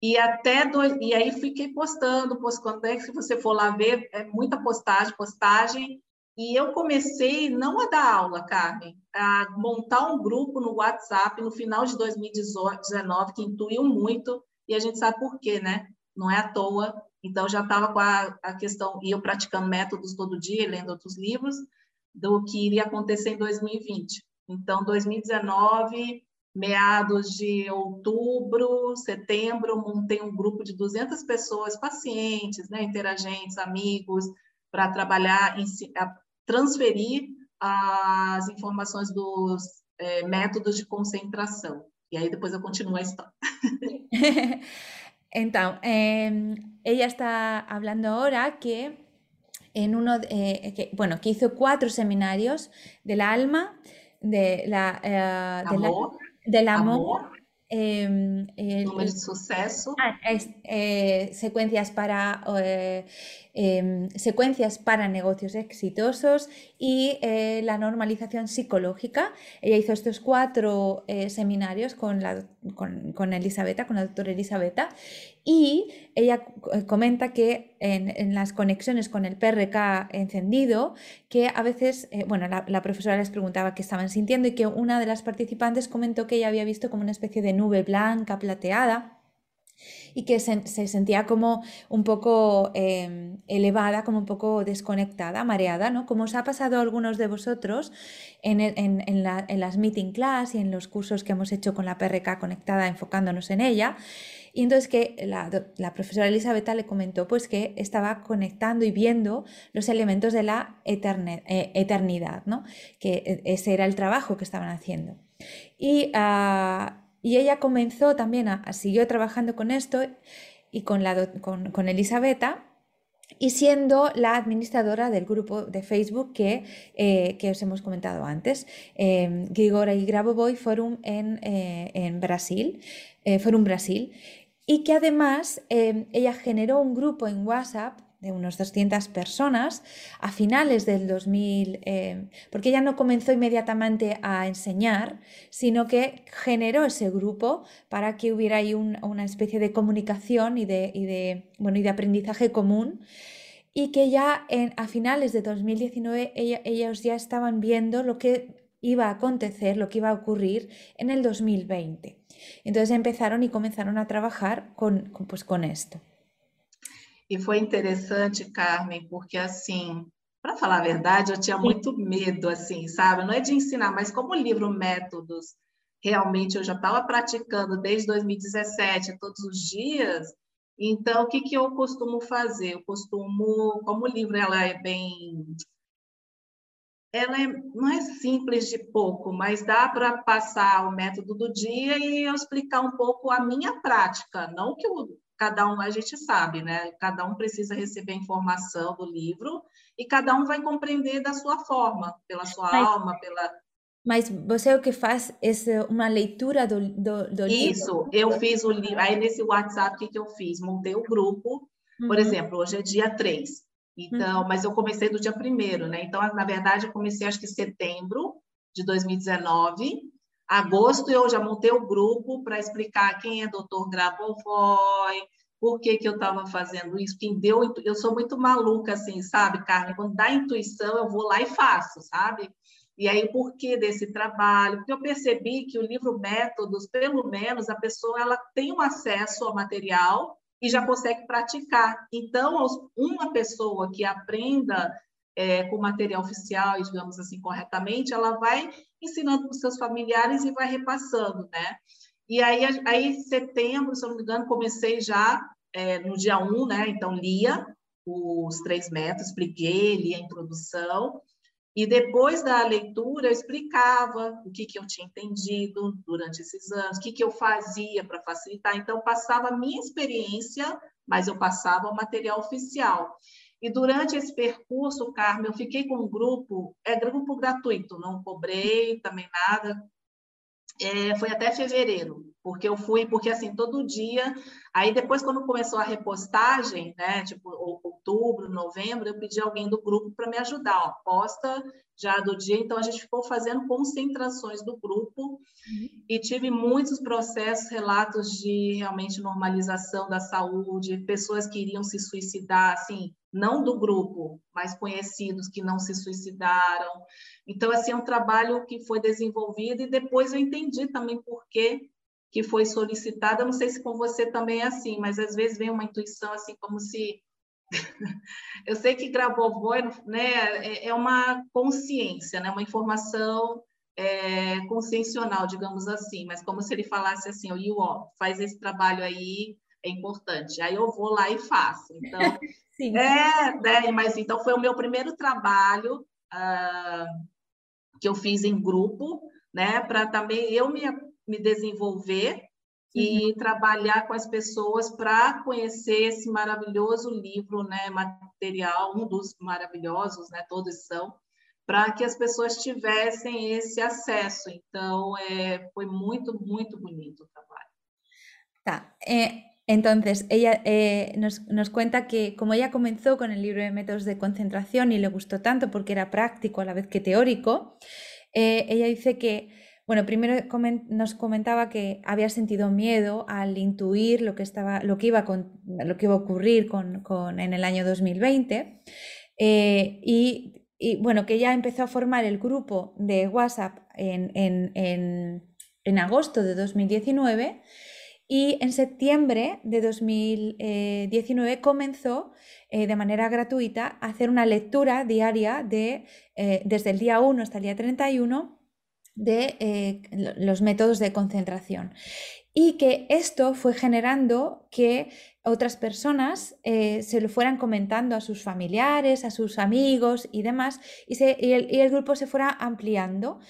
e até do, e aí fiquei postando, postando, é que se você for lá ver, é muita postagem, postagem, e eu comecei não a dar aula, Carmen, a montar um grupo no WhatsApp no final de 2019, que intuiu muito, e a gente sabe por quê, né? Não é à toa. Então, já estava com a, a questão, e eu praticando métodos todo dia, lendo outros livros, do que iria acontecer em 2020. Então, 2019, meados de outubro, setembro, montei um grupo de 200 pessoas, pacientes, né, interagentes, amigos, para trabalhar, transferir as informações dos é, métodos de concentração. E aí depois eu continuo a história. [LAUGHS] então, eh, ella está hablando ahora que en uno, eh, que, bueno, que hizo cuatro seminarios del alma, de la, eh, de la- Amor, del amor, amor, el- de sucesso. Ah, es- eh, secuencias para em, secuencias para negocios exitosos y eh, la normalización psicológica. Ella hizo estos cuatro eh, seminarios con, la, con, con con la doctora Elisabetta, y ella eh, comenta que en, las conexiones con el PRK encendido, que a veces, bueno, la profesora les preguntaba qué estaban sintiendo y que una de las participantes comentó que ella había visto como una especie de nube blanca, plateada y que se, se sentía como un poco eh, elevada, como un poco desconectada, mareada, ¿no? Como os ha pasado a algunos de vosotros en, en- en la- en las meeting class y en los cursos que hemos hecho con la PRK conectada, enfocándonos en ella. Y entonces que la, la profesora Elisabetta le comentó pues que estaba conectando y viendo los elementos de la eterne- eh, eternidad, ¿no? Que eh, ese era el trabajo que estaban haciendo. Y, ah, y ella comenzó también, a, a- siguió trabajando con esto y con, la, con, con Elisabetta y siendo la administradora del grupo de Facebook que, eh, que os hemos comentado antes, eh, Grigora y Grabovoi Forum en, eh, en Brasil, eh, Forum Brasil, y que además eh, ella generó un grupo en WhatsApp de unos 200 personas a finales del 2000, eh, porque ella no comenzó inmediatamente a enseñar, sino que generó ese grupo para que hubiera ahí un- una especie de comunicación y de, y de, bueno, y de aprendizaje común y que ya a finales de 2019 ella- ellos ya estaban viendo lo que iba a acontecer, lo que iba a ocurrir en el 2020. Entonces empezaron y comenzaron a trabajar pues, con esto. E foi interessante, Carmen, porque assim, para falar a verdade, eu tinha muito medo, assim, sabe? Não é de ensinar, mas como o livro Métodos, realmente eu já estava praticando desde 2017, todos os dias. Então, o que, que eu costumo fazer? Eu costumo, como o livro ela é bem ela é, não é simples de pouco, mas dá para passar o método do dia e eu explicar um pouco a minha prática, não que o, cada um, a gente sabe, né? Cada um precisa receber informação do livro e cada um vai compreender da sua forma, pela sua Mas- alma, pela... Mas você o que faz é uma leitura do, do, do livro? Isso, eu fiz o livro, aí nesse WhatsApp, o que, que eu fiz? Montei o grupo, por Uhum. exemplo, hoje é dia 3, então, mas eu comecei do dia 1 né? Então, na verdade, eu comecei acho que em setembro de 2019. Agosto eu já montei o grupo para explicar quem é Dr. Grabovoi, por que, que eu estava fazendo isso, quem deu. Eu sou muito maluca, assim, sabe, Carmen? Quando dá intuição, eu vou lá e faço, sabe? E aí, o porquê desse trabalho? Porque eu percebi que o livro Métodos, pelo menos, a pessoa ela tem um acesso ao material e já consegue praticar. Então, uma pessoa que aprenda é, com material oficial, digamos assim, corretamente, ela vai ensinando para os seus familiares e vai repassando, né? E aí, aí em setembro, se eu não me engano, comecei já é, no dia 1, né? Então, lia os três métodos, expliquei, li a introdução, e depois da leitura, eu explicava o que, que eu tinha entendido durante esses anos, o que, que eu fazia para facilitar. Então, passava a minha experiência, mas eu passava o material oficial. E durante esse percurso, Carmen, eu fiquei com um grupo, é grupo gratuito, não cobrei também nada. É, foi até fevereiro, porque eu fui, porque assim, todo dia. Aí depois, quando começou a repostagem, né, tipo ou- outubro, novembro, eu pedi alguém do grupo para me ajudar, ó, posta já do dia. Então a gente ficou fazendo concentrações do grupo e tive muitos processos, relatos de realmente normalização da saúde, pessoas que iriam se suicidar, assim, não do grupo, mas conhecidos que não se suicidaram. Então, assim, é um trabalho que foi desenvolvido e depois eu entendi também por que que foi solicitado. Eu não sei se com você também é assim, mas às vezes vem uma intuição assim como se [LAUGHS] eu sei que Grabovoi, né, é- é uma consciência, né, uma informação é, consciencial, digamos assim, mas como se ele falasse assim, o Yu, ó, faz esse trabalho aí, é importante. Aí eu vou lá e faço. Então, [LAUGHS] Sim. é, né, mas então foi o meu primeiro trabalho ah, que eu fiz em grupo, né, para também eu me, me desenvolver e uhum. trabalhar com as pessoas para conhecer esse maravilhoso livro, né, material, um dos maravilhosos, né, todos são, para que as pessoas tivessem esse acesso. Então, é, foi muito, muito bonito o trabalho. Tá. Eh, entonces, ella eh, nos, nos, cuenta que como ella comenzó con el libro de métodos de concentración y le gustó tanto porque era práctico a la vez que teórico, eh, ella dice que bueno, primero nos comentaba que había sentido miedo al intuir lo que, estaba, lo que, iba, lo que iba a ocurrir con, en el año 2020 eh, y, bueno, que ya empezó a formar el grupo de WhatsApp en, en, agosto de 2019 y en septiembre de 2019 comenzó eh, de manera gratuita a hacer una lectura diaria de, eh, desde el día 1 hasta el día 31 de eh, los métodos de concentración. Y que esto fue generando que otras personas eh, se lo fueran comentando a sus familiares, a sus amigos y demás, y, el, grupo se fuera ampliando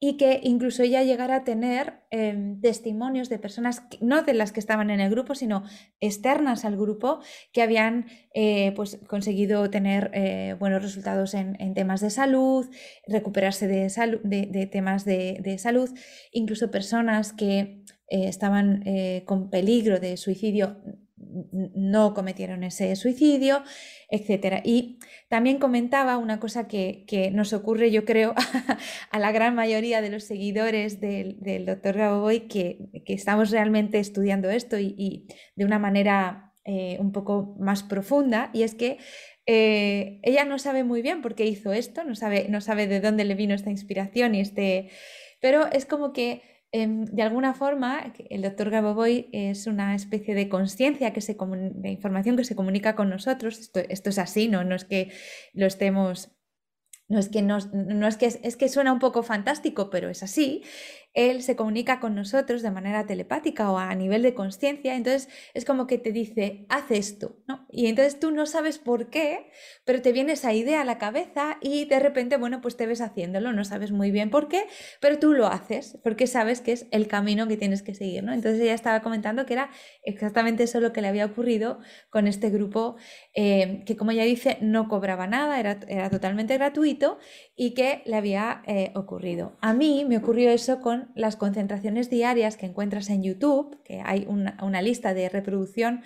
y que incluso ella llegara a tener em, testimonios de personas, no de las que estaban en el grupo, sino externas al grupo, que habían eh, pues, conseguido tener eh, buenos resultados en, temas de salud, recuperarse de, de, temas de, salud, incluso personas que eh, estaban con peligro de suicidio no cometieron ese suicidio, etc. Y también comentaba una cosa que, nos ocurre, yo creo, [LAUGHS] a la gran mayoría de los seguidores del, doctor Gaboboy, que, estamos realmente estudiando esto y, de una manera eh, un poco más profunda, y es que eh, ella no sabe muy bien por qué hizo esto, no sabe, no sabe de dónde le vino esta inspiración y este... Pero es como que de alguna forma, el doctor Gaboboy es una especie de conciencia, que se de información que se comunica con nosotros. Esto, es así, ¿no? es que lo estemos no es que, no, es, que es, que suena un poco fantástico, pero es así, él se comunica con nosotros de manera telepática o a nivel de conciencia, entonces es como que te dice, haz esto, ¿no? Y entonces tú no sabes por qué, pero te viene esa idea a la cabeza y de repente, bueno, pues te ves haciéndolo, no sabes muy bien por qué, pero tú lo haces porque sabes que es el camino que tienes que seguir, ¿no? Entonces ella estaba comentando que era exactamente eso lo que le había ocurrido con este grupo eh, que, como ella dice, no cobraba nada, era, era totalmente gratuito y que le había eh, ocurrido. A mí me ocurrió eso con las concentraciones diarias que encuentras en YouTube, que hay una, lista de reproducción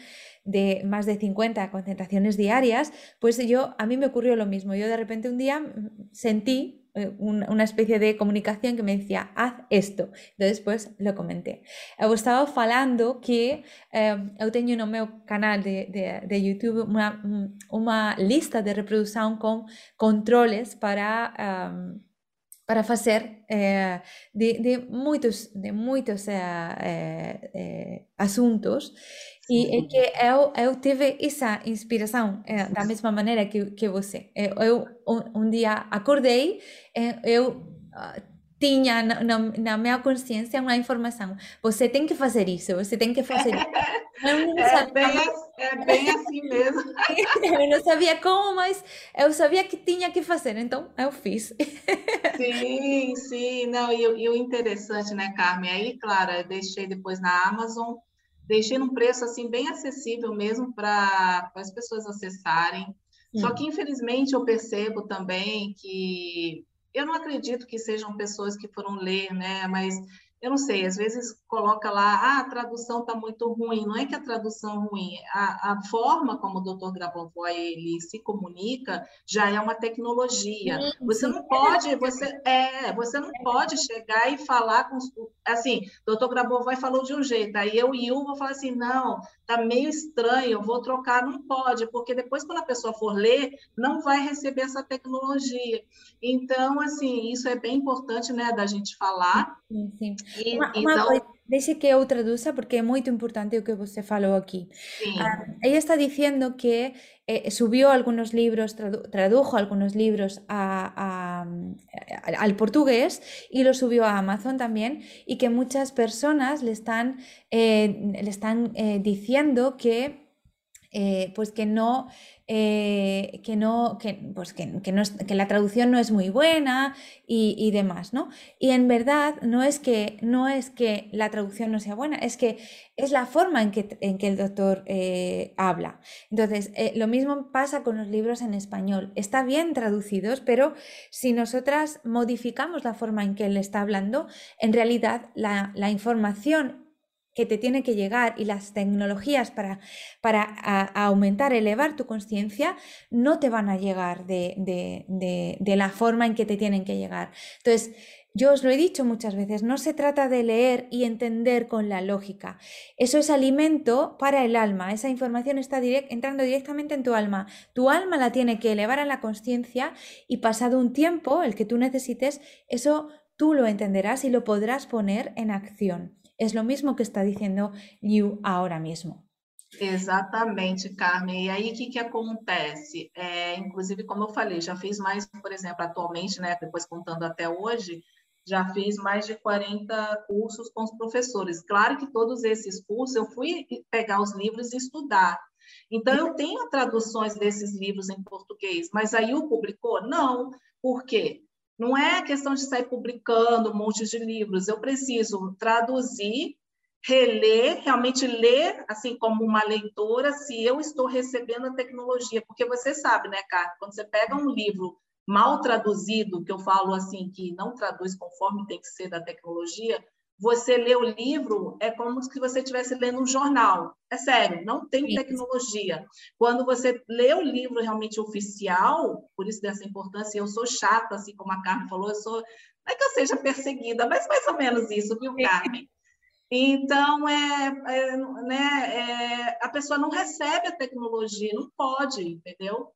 de más de 50 concentraciones diarias, pues yo, a mí me ocurrió lo mismo. Yo de repente un día mm, sentí una especie de comunicación que me decía, haz esto. Entonces, pues lo comenté. He estado falando que eh, tengo en mi canal de, YouTube una, lista de reproducción con controles para... para fazer eh, de, de, muitos, de muitos eh, eh, eh assuntos e é que eu, eu tive essa inspiração eh, da mesma maneira que, que você. Eu, eu um, um, dia acordei, eh, eu tinha na, na, na, minha consciência uma informação. Você tem que fazer isso, você tem que fazer isso. [LAUGHS] Eu é, bem, é bem assim mesmo. [LAUGHS] eu não sabia como, mas eu sabia que tinha que fazer, então eu fiz. Sim, sim. Não, e, e o interessante, né, Carmen? Aí, claro, eu deixei depois na Amazon, deixei num preço assim bem acessível mesmo para as pessoas acessarem. Só que, infelizmente, eu percebo também que eu não acredito que sejam pessoas que foram ler, né? Mas eu não sei, às vezes coloca lá, ah, a tradução está muito ruim. Não é que a tradução é ruim, a, a forma como o Dr. Grabovoi ele se comunica já é uma tecnologia. Você não pode, você é, você não pode chegar e falar com assim, Dr. Grabovoi falou de um jeito, aí eu e o vou falar assim, não, tá meio estranho, eu vou trocar, não pode, porque depois quando a pessoa for ler, não vai receber essa tecnologia. Então, assim, isso é bem importante, né, da gente falar. Sim, sim. E, uma, então, coisa, deixe que eu traduza porque é muito importante o que você falou aqui. Ah, ela está dizendo que eh, subió algunos libros, tradu tradujo algunos libros a, a, a, al portugués y lo subió a Amazon también y que muchas personas le están, eh, le están eh, diciendo que eh, pues que no, eh, que, no, que, pues que, que, la traducción no es muy buena y, demás, ¿no? Y en verdad no es, que, no es que la traducción no sea buena, es que es la forma en que, en que el doctor eh, habla. Entonces, lo mismo pasa con los libros en español. Está bien traducidos, pero si nosotras modificamos la forma en que él está hablando, en realidad la, la información que te tiene que llegar y las tecnologías para, para aumentar, elevar tu conciencia, no te van a llegar de, de, la forma en que te tienen que llegar. Entonces, yo os lo he dicho muchas veces, no se trata de leer y entender con la lógica. Eso es alimento para el alma. Esa información está entrando directamente en tu alma. Tu alma la tiene que elevar a la conciencia y pasado un tiempo, el que tú necesites, eso tú lo entenderás y lo podrás poner en acción. Es lo mismo que está diciendo Liu ahora mismo. Exatamente, Carmen. E aí, o que, que acontece? É, inclusive, como eu falei, já fiz mais, por exemplo, atualmente, né, depois contando até hoje, já fiz mais de 40 cursos com os professores. Claro que todos esses cursos eu fui pegar os livros e estudar. Então, eu tenho traduções desses livros em português, mas aí o publicou? Não. Por quê? Não é questão de sair publicando um monte de livros. Eu preciso traduzir, reler, realmente ler, assim como uma leitora, se eu estou recebendo a tecnologia. Porque você sabe, né, Carmen, quando você pega um livro mal traduzido, que eu falo assim, que não traduz conforme tem que ser da tecnologia, você lê o livro é como se você estivesse lendo um jornal. É sério, não tem tecnologia. Quando você lê o livro realmente oficial, por isso dessa importância, eu sou chata, assim como a Carmen falou, eu sou. Não é que eu seja perseguida, mas mais ou menos isso, viu, Carmen? Então, é, é, né, é, a pessoa não recebe a tecnologia, não pode, entendeu?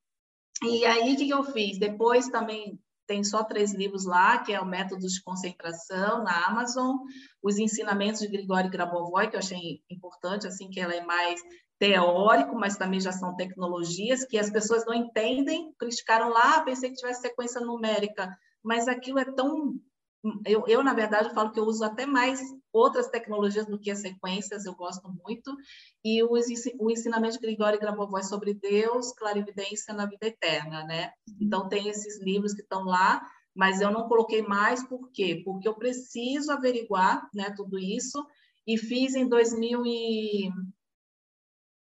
E aí, o que, que eu fiz? Depois também tem só três livros lá, que é o Método de Concentração, na Amazon, os ensinamentos de Grigori Grabovoi, que eu achei importante, assim, que ela é mais teórico, mas também já são tecnologias que as pessoas não entendem, criticaram lá, pensei que tivesse sequência numérica, mas aquilo é tão eu, eu, na verdade, falo que eu uso até mais outras tecnologias do que as sequências, eu gosto muito. E o, o ensinamento de Grigori Grabovoi sobre Deus, clarividência na vida eterna, né? Então, tem esses livros que estão lá, mas eu não coloquei mais, por quê? Porque eu preciso averiguar né, tudo isso. E fiz em 2000 e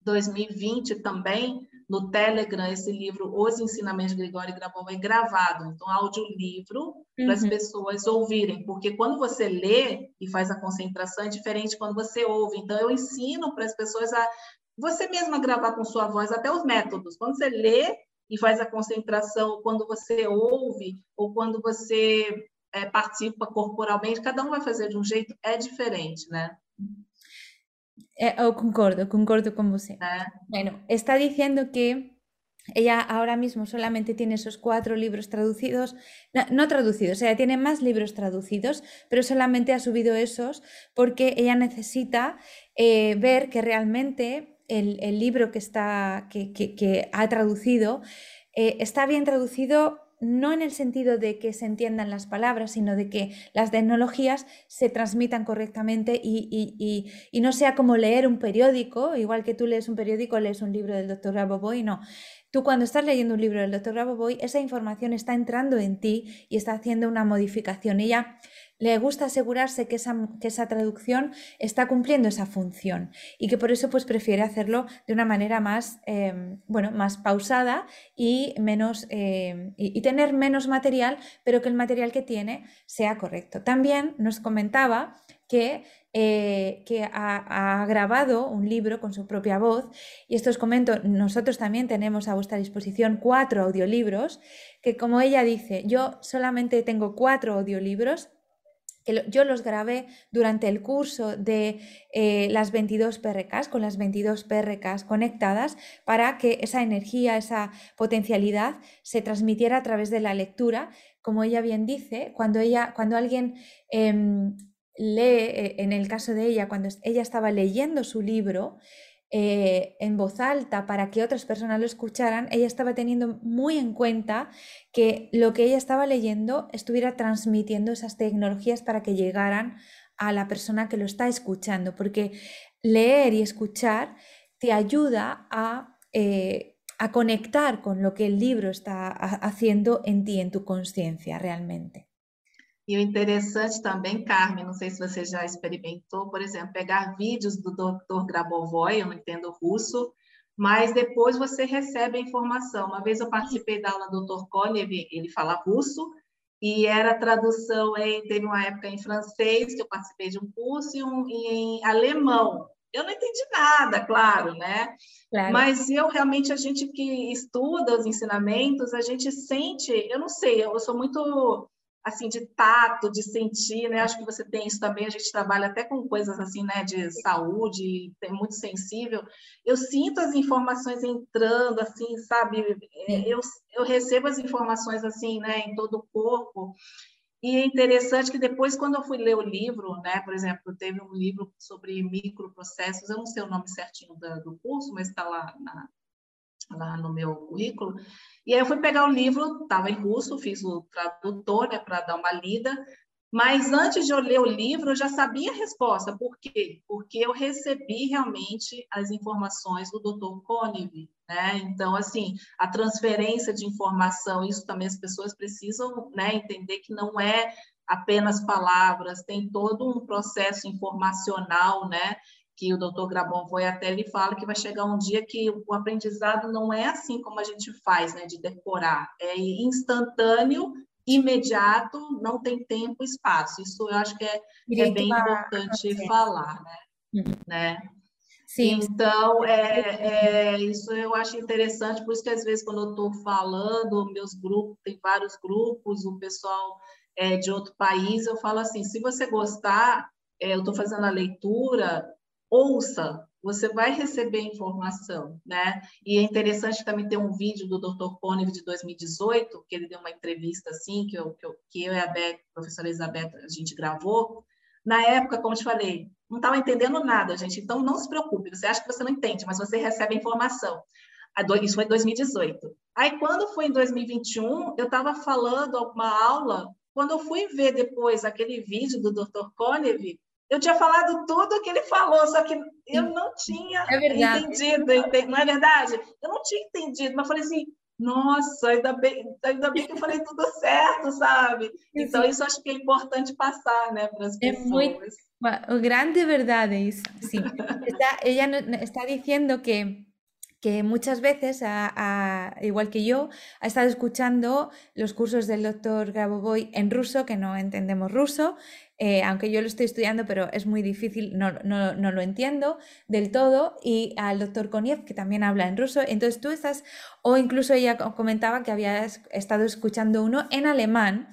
2020 também no Telegram esse livro Os Ensinamentos de Gregório Grabovoi é gravado, então audiolivro uhum. para as pessoas ouvirem, porque quando você lê e faz a concentração é diferente quando você ouve. Então eu ensino para as pessoas a você mesma gravar com sua voz até os métodos. Quando você lê e faz a concentração, quando você ouve ou quando você é, participa corporalmente, cada um vai fazer de um jeito é diferente, né? Eh, oh, concordo, concordo con vos. Ah. Bueno, está diciendo que ella ahora mismo solamente tiene esos cuatro libros traducidos, no, traducidos, o sea, tiene más libros traducidos, pero solamente ha subido esos porque ella necesita eh, ver que realmente el, libro que, está, que, ha traducido eh, está bien traducido no en el sentido de que se entiendan las palabras, sino de que las tecnologías se transmitan correctamente y, no sea como leer un periódico, igual que tú lees un periódico, lees un libro del doctor Raboboy, no. Tú cuando estás leyendo un libro del doctor Raboboy, esa información está entrando en ti y está haciendo una modificación. Le gusta asegurarse que esa, que esa, traducción está cumpliendo esa función y que por eso pues prefiere hacerlo de una manera más, em, bueno, más pausada y, menos, em, y, tener menos material, pero que el material que tiene sea correcto. También nos comentaba que, eh, que ha, ha, grabado un libro con su propia voz y esto os comento, nosotros también tenemos a vuestra disposición cuatro audiolibros que como ella dice, yo solamente tengo cuatro audiolibros yo los grabé durante el curso de eh, las 22 PRKs, con las 22 PRKs conectadas, para que esa energía, esa potencialidad se transmitiera a través de la lectura. Como ella bien dice, cuando, ella, cuando alguien em, lee, eh, en el caso de ella, cuando ella estaba leyendo su libro, eh, en voz alta para que otras personas lo escucharan, ella estaba teniendo muy en cuenta que lo que ella estaba leyendo estuviera transmitiendo esas tecnologías para que llegaran a la persona que lo está escuchando, porque leer y escuchar te ayuda a, eh, conectar con lo que el libro está haciendo en ti, en tu consciência, realmente. E o interessante também, Carmen, não sei se você já experimentou, por exemplo, pegar vídeos do Dr. Grabovoi, eu não entendo russo, mas depois você recebe a informação. Uma vez eu participei da aula do Dr. Konev, ele fala russo, e era tradução em, teve uma época em francês, que eu participei de um curso, e, um, e em alemão. Eu não entendi nada, claro, né? Claro. Mas eu realmente, a gente que estuda os ensinamentos, a gente sente, eu não sei, eu sou muito assim de tato, de sentir, né? Acho que você tem isso também. A gente trabalha até com coisas assim, né, de saúde, é muito sensível. Eu sinto as informações entrando, assim, sabe? É, eu, eu recebo as informações assim, né, em todo o corpo. E é interessante que depois, quando eu fui ler o livro, né, por exemplo, teve um livro sobre microprocessos, eu não sei o nome certinho do curso, mas está lá na, lá no meu currículo. E aí eu fui pegar o livro, estava em russo, fiz o tradutor né, para dar uma lida, mas antes de eu ler o livro, eu já sabia a resposta. Por quê? Porque eu recebi realmente as informações do Dr. Koenig, né? Então, assim, a transferência de informação, isso também as pessoas precisam né, entender que não é apenas palavras, tem todo um processo informacional, né? Que o doutor Grabon foi até ele fala que vai chegar um dia que o aprendizado não é assim como a gente faz, né, de decorar, é instantâneo, imediato, não tem tempo, espaço. Isso eu acho que é, é bem importante falar, né? Uhum. né? Sim. Então, é, é, isso eu acho interessante, por isso que às vezes quando eu estou falando, meus grupos, tem vários grupos, o pessoal é, de outro país, eu falo assim, se você gostar, é, eu estou fazendo a leitura, ouça, você vai receber informação, né? E é interessante também ter um vídeo do Dr. Koenig de 2018, que ele deu uma entrevista assim, que eu, que eu, que eu e a Beth, a professora Elizabeth, a gente gravou. Na época, como eu te falei, não estava entendendo nada, gente. Então, não se preocupe. Você acha que você não entende, mas você recebe a informação. Isso foi em 2018. Aí, quando foi em 2021, eu estava falando alguma aula. Quando eu fui ver depois aquele vídeo do Dr. Konev, eu tinha falado tudo o que ele falou, só que eu não tinha é entendido, não é verdade? Eu não tinha entendido, mas falei assim, nossa, ainda bem, ainda bem que eu falei tudo certo, sabe? Então, isso acho que é importante passar, né, para as pessoas. É muito, grande verdade isso, sim. Está, ella está diciendo que que muchas veces, igual que yo, ha estado escuchando los cursos del doctor Grabovoi en ruso, que no entendemos ruso, eh, aunque yo lo estoy estudiando, pero es muy difícil, no, no, no, lo entiendo del todo, y al doctor Koniev, que también habla en ruso. Entonces tú estás, o incluso ella comentaba que había estado escuchando uno en alemán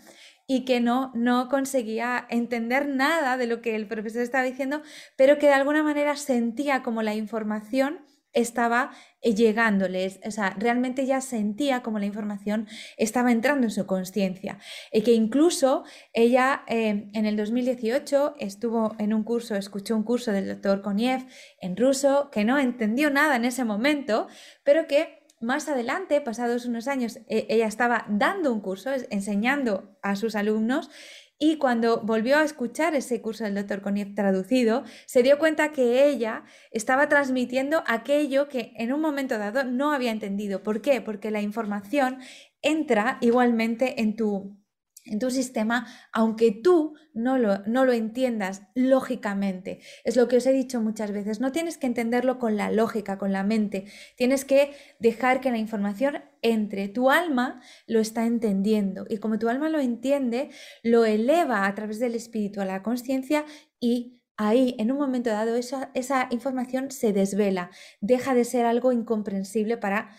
y que no, no conseguía entender nada de lo que el profesor estaba diciendo, pero que de alguna manera sentía como la información estaba eh, llegándoles, o sea, realmente ya sentía como la información estaba entrando en su conciencia. Y que incluso ella eh, en el 2018 estuvo en un curso, escuchó un curso del doctor Koniev en ruso, que no entendió nada en ese momento, pero que más adelante, pasados unos años, e, ella estaba dando un curso, enseñando a sus alumnos y cuando volvió a escuchar ese curso del doctor Koniev traducido, se dio cuenta que ella estaba transmitiendo aquello que en un momento dado no había entendido. ¿Por qué? Porque la información entra igualmente en tu en tu sistema, aunque tú no lo, no lo, entiendas lógicamente. Es lo que os he dicho muchas veces, no tienes que entenderlo con la lógica, con la mente, tienes que dejar que la información entre. Tu alma lo está entendiendo y como tu alma lo entiende, lo eleva a través del espíritu a la conciencia y ahí, en un momento dado, esa, esa, información se desvela, deja de ser algo incomprensible para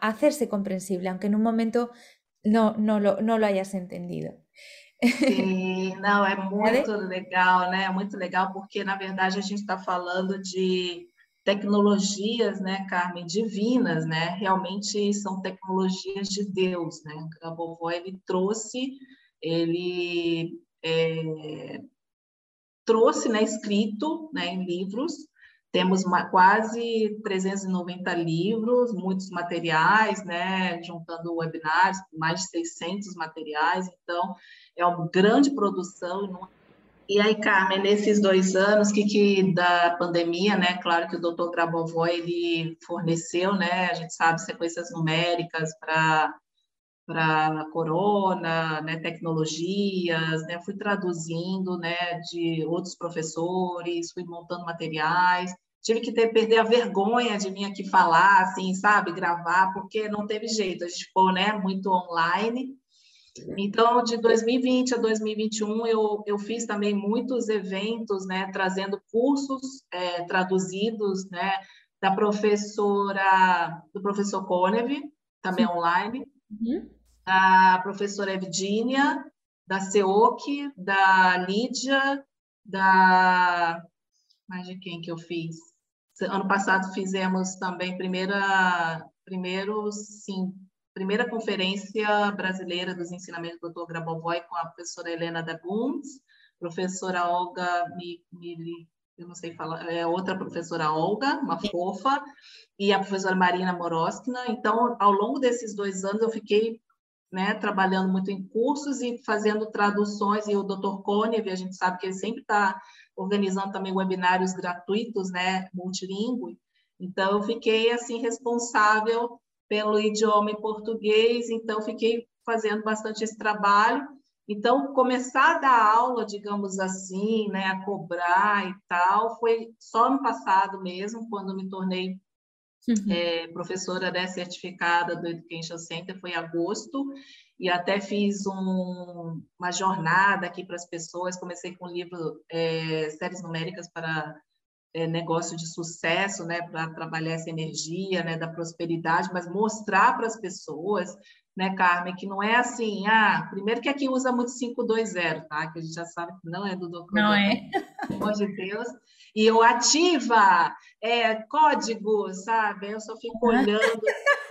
hacerse comprensible, aunque en un momento não, não, não lo hayas entendido. Sim, [LAUGHS] não, é muito legal, né? É muito legal porque, na verdade, a gente está falando de tecnologias, né, Carmen, divinas, né? Realmente são tecnologias de Deus, né? A vovó, ele trouxe, ele é, trouxe, né, escrito, né, em livros, temos quase 390 livros, muitos materiais, né, juntando webinars, mais de 600 materiais, então é uma grande produção. E aí, Carmen, nesses dois anos, que, que da pandemia, né? Claro que o doutor Grabovoi, ele forneceu, né? A gente sabe sequências numéricas para para corona, né, tecnologias, né, fui traduzindo, né, de outros professores, fui montando materiais, tive que ter, perder a vergonha de vir aqui falar, assim, sabe, gravar, porque não teve jeito, a gente ficou, né, muito online, então, de 2020 a 2021, eu, eu fiz também muitos eventos, né, trazendo cursos é, traduzidos, né, da professora, do professor Konev, também online, uhum. da professora Evgenia, da SEOC, da Lídia, da... Mais de quem que eu fiz? Ano passado fizemos também primeira, primeiro, sim, primeira conferência brasileira dos ensinamentos do Dr. Grabovoi com a professora Helena Daguns, professora Olga Mili, eu não sei falar, é outra professora Olga, uma fofa, e a professora Marina Moroskina. Então, ao longo desses dois anos, eu fiquei né, trabalhando muito em cursos e fazendo traduções, e o Dr. Konev, a gente sabe que ele sempre está organizando também webinários gratuitos, né, multilingüe. Então, eu fiquei, assim, responsável pelo idioma em português, então fiquei fazendo bastante esse trabalho. Então, começar a dar aula, digamos assim, né, a cobrar e tal, foi só no passado mesmo, quando me tornei uhum. é, professora né, certificada do Education Center, foi em agosto, e até fiz um, uma jornada aqui para as pessoas, comecei com o livro é, Séries Numéricas para é, negócio de sucesso, né, para trabalhar essa energia, né, da prosperidade, mas mostrar para as pessoas, né, Carmen, que não é assim, ah, primeiro que aqui usa muito 520, tá? Que a gente já sabe que não é do doutor. Não é. Pelo amor de Deus. E eu ativa é, código, sabe? Eu só fico olhando.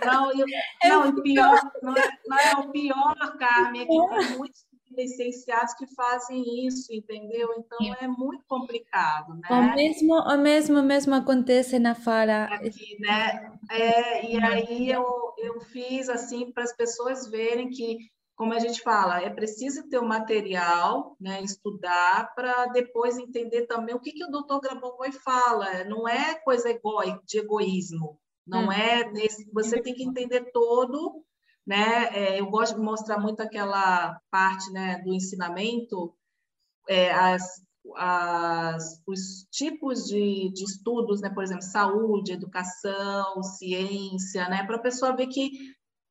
Não, eu, [LAUGHS] não, o pior, não é, não é o pior, Carmen, é que tem muitos licenciados que fazem isso, entendeu? Então é muito complicado, né? O mesmo, o mesmo, mesmo acontece na Fara. Aqui, né? É, e aí eu, eu fiz assim para as pessoas verem que, como a gente fala, é preciso ter o material, né? Estudar para depois entender também o que, que o doutor Grabovoi fala. Não é coisa de egoísmo, não hum. é. Desse, você tem que entender todo né? É, eu gosto de mostrar muito aquela parte né, do ensinamento, é, as, as, os tipos de, de estudos, né? por exemplo, saúde, educação, ciência, né? para a pessoa ver que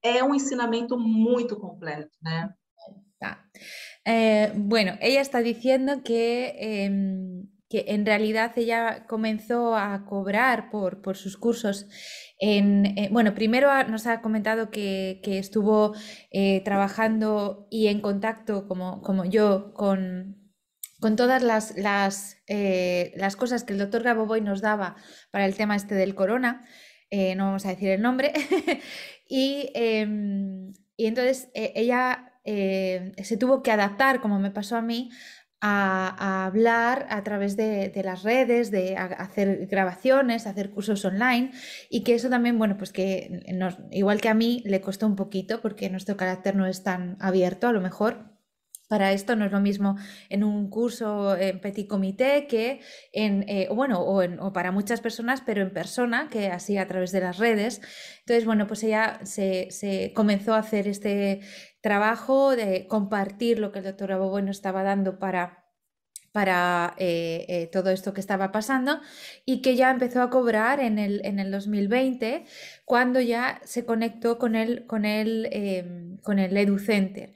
é um ensinamento muito completo. Eh, bueno, ella está diciendo que eh, que en realidad ella comenzó a cobrar por, por sus cursos en, bueno, primero nos ha comentado que, estuvo eh, trabajando y en contacto, como, como yo, con, con todas las, las, eh, las, cosas que el doctor Gaboboy nos daba para el tema este del corona, no vamos a decir el nombre, [LAUGHS] y, em, y, entonces ella se tuvo que adaptar, como me pasó a mí, a, hablar a través de, las redes, de hacer grabaciones, hacer cursos online y que eso también, bueno, pues que igual que a mí le costó un poquito porque nuestro carácter no es tan abierto a lo mejor. Para esto no es lo mismo en un curso en petit comité que en, eh, bueno, o, para muchas personas, pero en persona, que así a través de las redes. Entonces, bueno, pues ella se, comenzó a hacer este trabajo de compartir lo que el doctor Abobo nos estaba dando para para eh, eh, todo esto que estaba pasando y que ya empezó a cobrar en el, en el 2020 cuando ya se conectó con el, con el, em, con el EduCenter.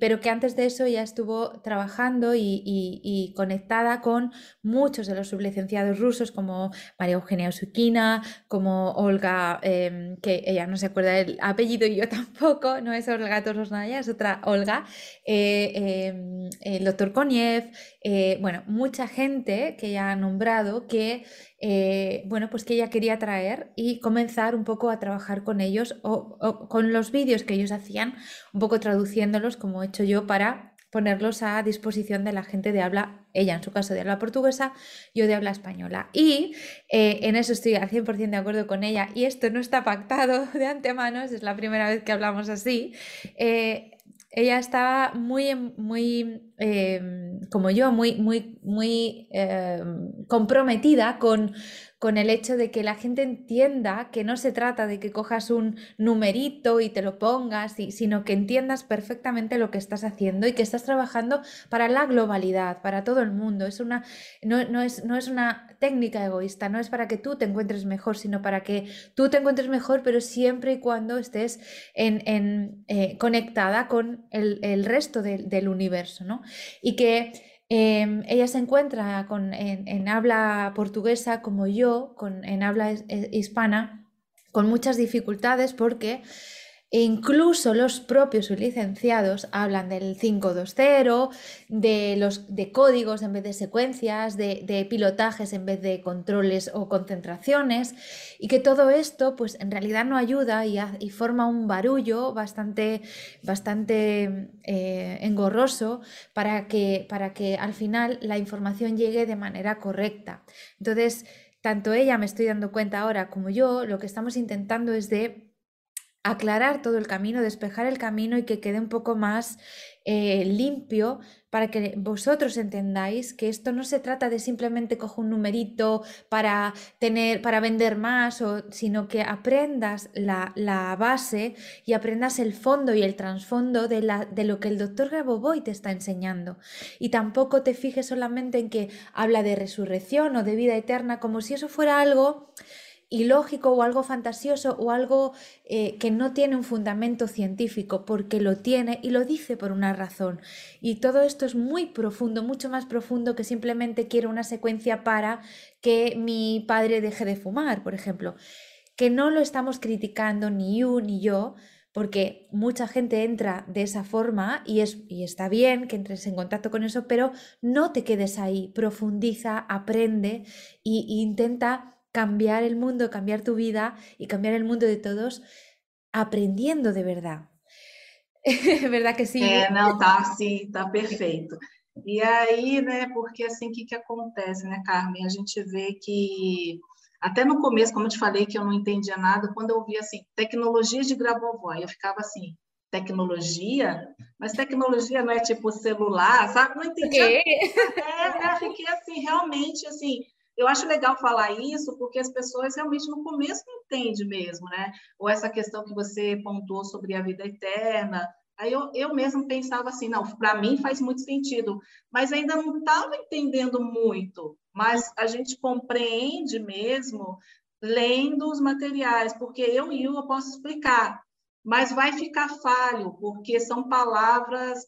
Pero que antes de eso ya estuvo trabajando y, conectada con muchos de los sublicenciados rusos, como María Eugenia Usukina, como Olga, em, que ella no se acuerda del apellido y yo [LAUGHS] tampoco, no es Olga Torosnaya, es otra Olga, eh, em, el doctor Koniev, eh, bueno, mucha gente que ella ha nombrado que eh, bueno, pues que ella quería traer y comenzar un poco a trabajar con ellos o, con los vídeos que ellos hacían, un poco traduciéndolos como he hecho yo para ponerlos a disposición de la gente de habla, ella en su caso de habla portuguesa, yo de habla española. Y eh, en eso estoy al 100% de acuerdo con ella y esto no está pactado [LAUGHS] de antemano, es la primera vez que hablamos así. Eh, ella estaba muy, muy em, como yo, muy, muy, muy em, comprometida con, con el hecho de que la gente entienda que no se trata de que cojas un numerito y te lo pongas, sino que entiendas perfectamente lo que estás haciendo y que estás trabajando para la globalidad, para todo el mundo. Es una, no, es, no es una técnica egoísta, no es para que tú te encuentres mejor, sino para que tú te encuentres mejor, pero siempre y cuando estés en, eh, conectada con el, resto del universo, ¿no? Y que Em, ella se encuentra con, en, habla portuguesa como yo, con, en habla hispana, con muchas dificultades porque e incluso los propios licenciados hablan del 520, de, los, de códigos en vez de secuencias, de, pilotajes en vez de controles o concentraciones, y que todo esto pues en realidad no ayuda y, y forma un barullo bastante, bastante eh, engorroso para que, para que al final la información llegue de manera correcta. Entonces, tanto ella, me estoy dando cuenta ahora, como yo, lo que estamos intentando es de aclarar todo el camino, despejar el camino y que quede un poco más eh, limpio para que vosotros entendáis que esto no se trata de simplemente coger un numerito para tener, para vender más, sino que aprendas la, la, base y aprendas el fondo y el trasfondo de, de lo que el doctor Grabovoi te está enseñando. Y tampoco te fijes solamente en que habla de resurrección o de vida eterna, como si eso fuera algo ilógico o algo fantasioso o algo eh, que no tiene un fundamento científico, porque lo tiene y lo dice por una razón. Y todo esto es muy profundo, mucho más profundo que simplemente quiero una secuencia para que mi padre deje de fumar, por ejemplo. Que no lo estamos criticando ni you ni yo, porque mucha gente entra de esa forma y, es, y está bien que entres en contacto con eso, pero no te quedes ahí, profundiza, aprende e intenta cambiar el mundo, cambiar tu vida y cambiar el mundo de todos aprendendo de verdade. [LAUGHS] verdade que sim? É, não, tá sim, tá perfeito. E aí, né, porque assim, o que, que acontece, né, Carmen? A gente vê que, até no começo, como eu te falei, que eu não entendia nada, quando eu via, assim, tecnologia de Grabovoi, eu ficava assim, tecnologia? Mas tecnologia não é tipo celular, sabe? Não entendia. É, né, fiquei assim, realmente, assim, eu acho legal falar isso porque as pessoas realmente no começo não entendem mesmo, né? Ou essa questão que você pontuou sobre a vida eterna. Aí eu, eu mesmo pensava assim, não, para mim faz muito sentido, mas ainda não estava entendendo muito. Mas a gente compreende mesmo lendo os materiais, porque eu e eu posso explicar, mas vai ficar falho, porque são palavras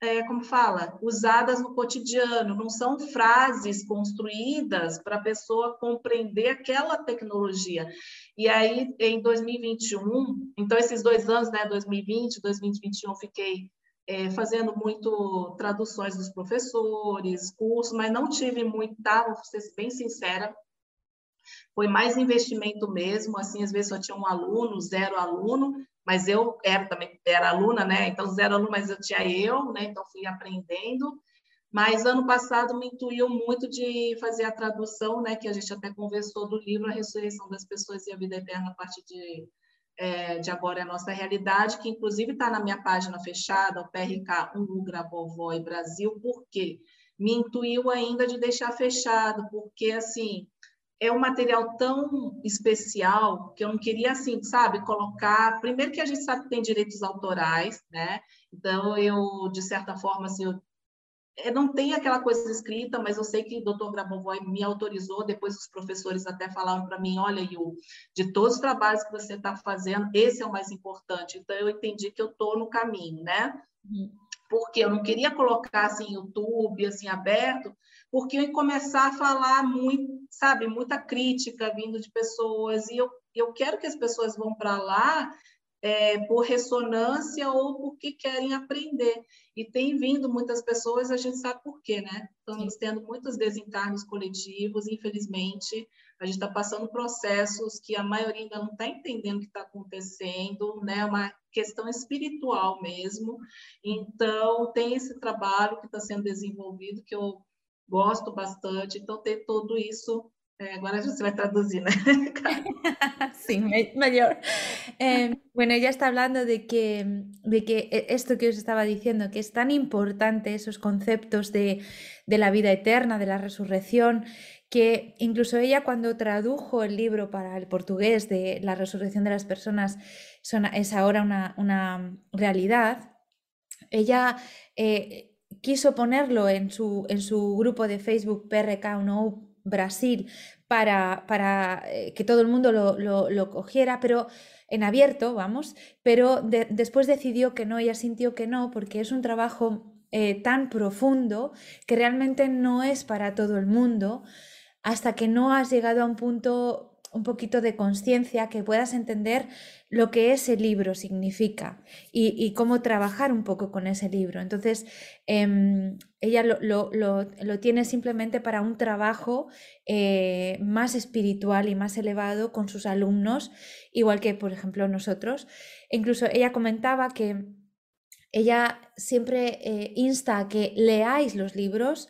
é, como fala, usadas no cotidiano, não são frases construídas para a pessoa compreender aquela tecnologia. E aí, em 2021, então esses dois anos, né, 2020, 2021, fiquei é, fazendo muito traduções dos professores, cursos, mas não tive muito, tá, vou ser bem sincera, foi mais investimento mesmo, assim, às vezes só tinha um aluno, zero aluno, mas eu era também era aluna, né? Então zero aluno, mas eu tinha eu, né? Então fui aprendendo. Mas ano passado me intuiu muito de fazer a tradução, né? Que a gente até conversou do livro A Ressurreição das Pessoas e a Vida Eterna a partir de é, de agora é a nossa realidade, que inclusive está na minha página fechada, o PRK 1 Grabovoi Brasil, por quê? Me intuiu ainda de deixar fechado, porque assim é um material tão especial que eu não queria, assim, sabe, colocar. Primeiro, que a gente sabe que tem direitos autorais, né? Então, eu, de certa forma, assim, eu, eu não tenho aquela coisa escrita, mas eu sei que o doutor Grabovoi me autorizou. Depois, os professores até falaram para mim: olha, Yu, de todos os trabalhos que você está fazendo, esse é o mais importante. Então, eu entendi que eu estou no caminho, né? Uhum. Porque eu não queria colocar assim, YouTube assim, aberto, porque eu ia começar a falar muito, sabe, muita crítica vindo de pessoas, e eu, eu quero que as pessoas vão para lá é, por ressonância ou porque querem aprender. E tem vindo muitas pessoas, a gente sabe por quê, né? Estamos Sim. tendo muitos desencarnos coletivos, infelizmente, a gente está passando processos que a maioria ainda não está entendendo o que está acontecendo, né? Uma questão espiritual mesmo. Então, tem esse trabalho que está sendo desenvolvido que eu gosto bastante. Então, ter tudo isso É, agora você vai traduzir, né? [LAUGHS] sí, mejor. Eh, bueno, ella está hablando de que, de que e, esto que os estaba diciendo, que es tan importante esos conceptos de, de la vida eterna, de la resurrección, que incluso ella cuando tradujo el libro para el portugués de la resurrección de las personas son, es ahora una, una realidad, ella eh, quiso ponerlo en su, en su grupo de Facebook PRK No Brasil para, para eh, que todo el mundo lo, lo, cogiera, pero en abierto, vamos, pero después decidió que no, ella sintió que no, porque es un trabajo eh, tan profundo que realmente no es para todo el mundo hasta que no has llegado a un punto un poquito de conciencia, que puedas entender lo que ese libro significa y, cómo trabajar un poco con ese libro. Entonces, em, ella lo, tiene simplemente para un trabajo eh, más espiritual y más elevado con sus alumnos, igual que, por ejemplo, nosotros. incluso ella comentaba que ella siempre eh, insta a que leáis los libros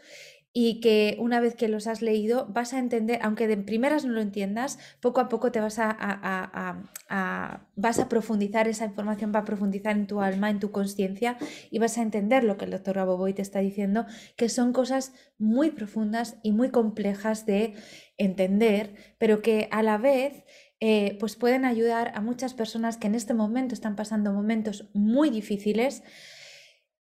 y que una vez que los has leído vas a entender, aunque de primeras no lo entiendas, poco a poco te vas a, vas a profundizar, esa información va a profundizar en tu alma, en tu conciencia y vas a entender lo que el doctor Aboboy te está diciendo, que son cosas muy profundas y muy complejas de entender, pero que a la vez eh, pues pueden ayudar a muchas personas que en este momento están pasando momentos muy difíciles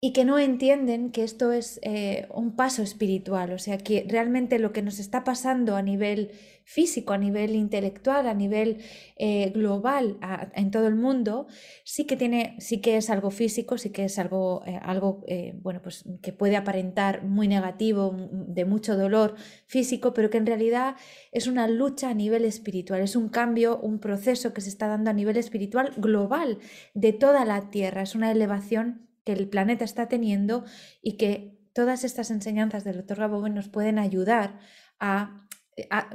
y que no entienden que esto es eh, un paso espiritual, o sea, que realmente lo que nos está pasando a nivel físico, a nivel intelectual, a nivel eh, global en todo el mundo, sí que tiene, sí que es algo físico, sí que es algo, eh, algo bueno, pues que puede aparentar muy negativo, de mucho dolor físico, pero que en realidad es una lucha a nivel espiritual, es un cambio, un proceso que se está dando a nivel espiritual global de toda la Tierra, es una elevación que el planeta está teniendo y que todas estas enseñanzas del doctor Raboven nos pueden ayudar a,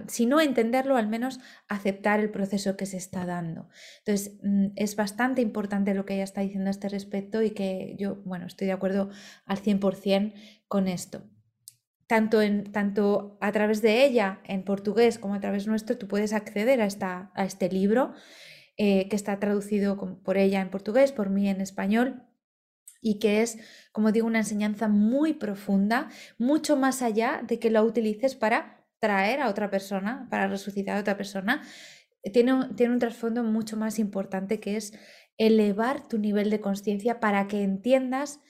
si no entenderlo, al menos aceptar el proceso que se está dando. Entonces, mm, es bastante importante lo que ella está diciendo a este respecto y que yo, bueno, estoy de acuerdo al 100% con esto. Tanto, en, tanto a través de ella en portugués como a través nuestro, tú puedes acceder a, esta, a este libro eh, que está traducido por ella en portugués, por mí en español y que es, como digo, una enseñanza muy profunda, mucho más allá de que la utilices para traer a otra persona, para resucitar a otra persona. Tiene un, tiene un trasfondo mucho más importante que es elevar tu nivel de conciencia para que entiendas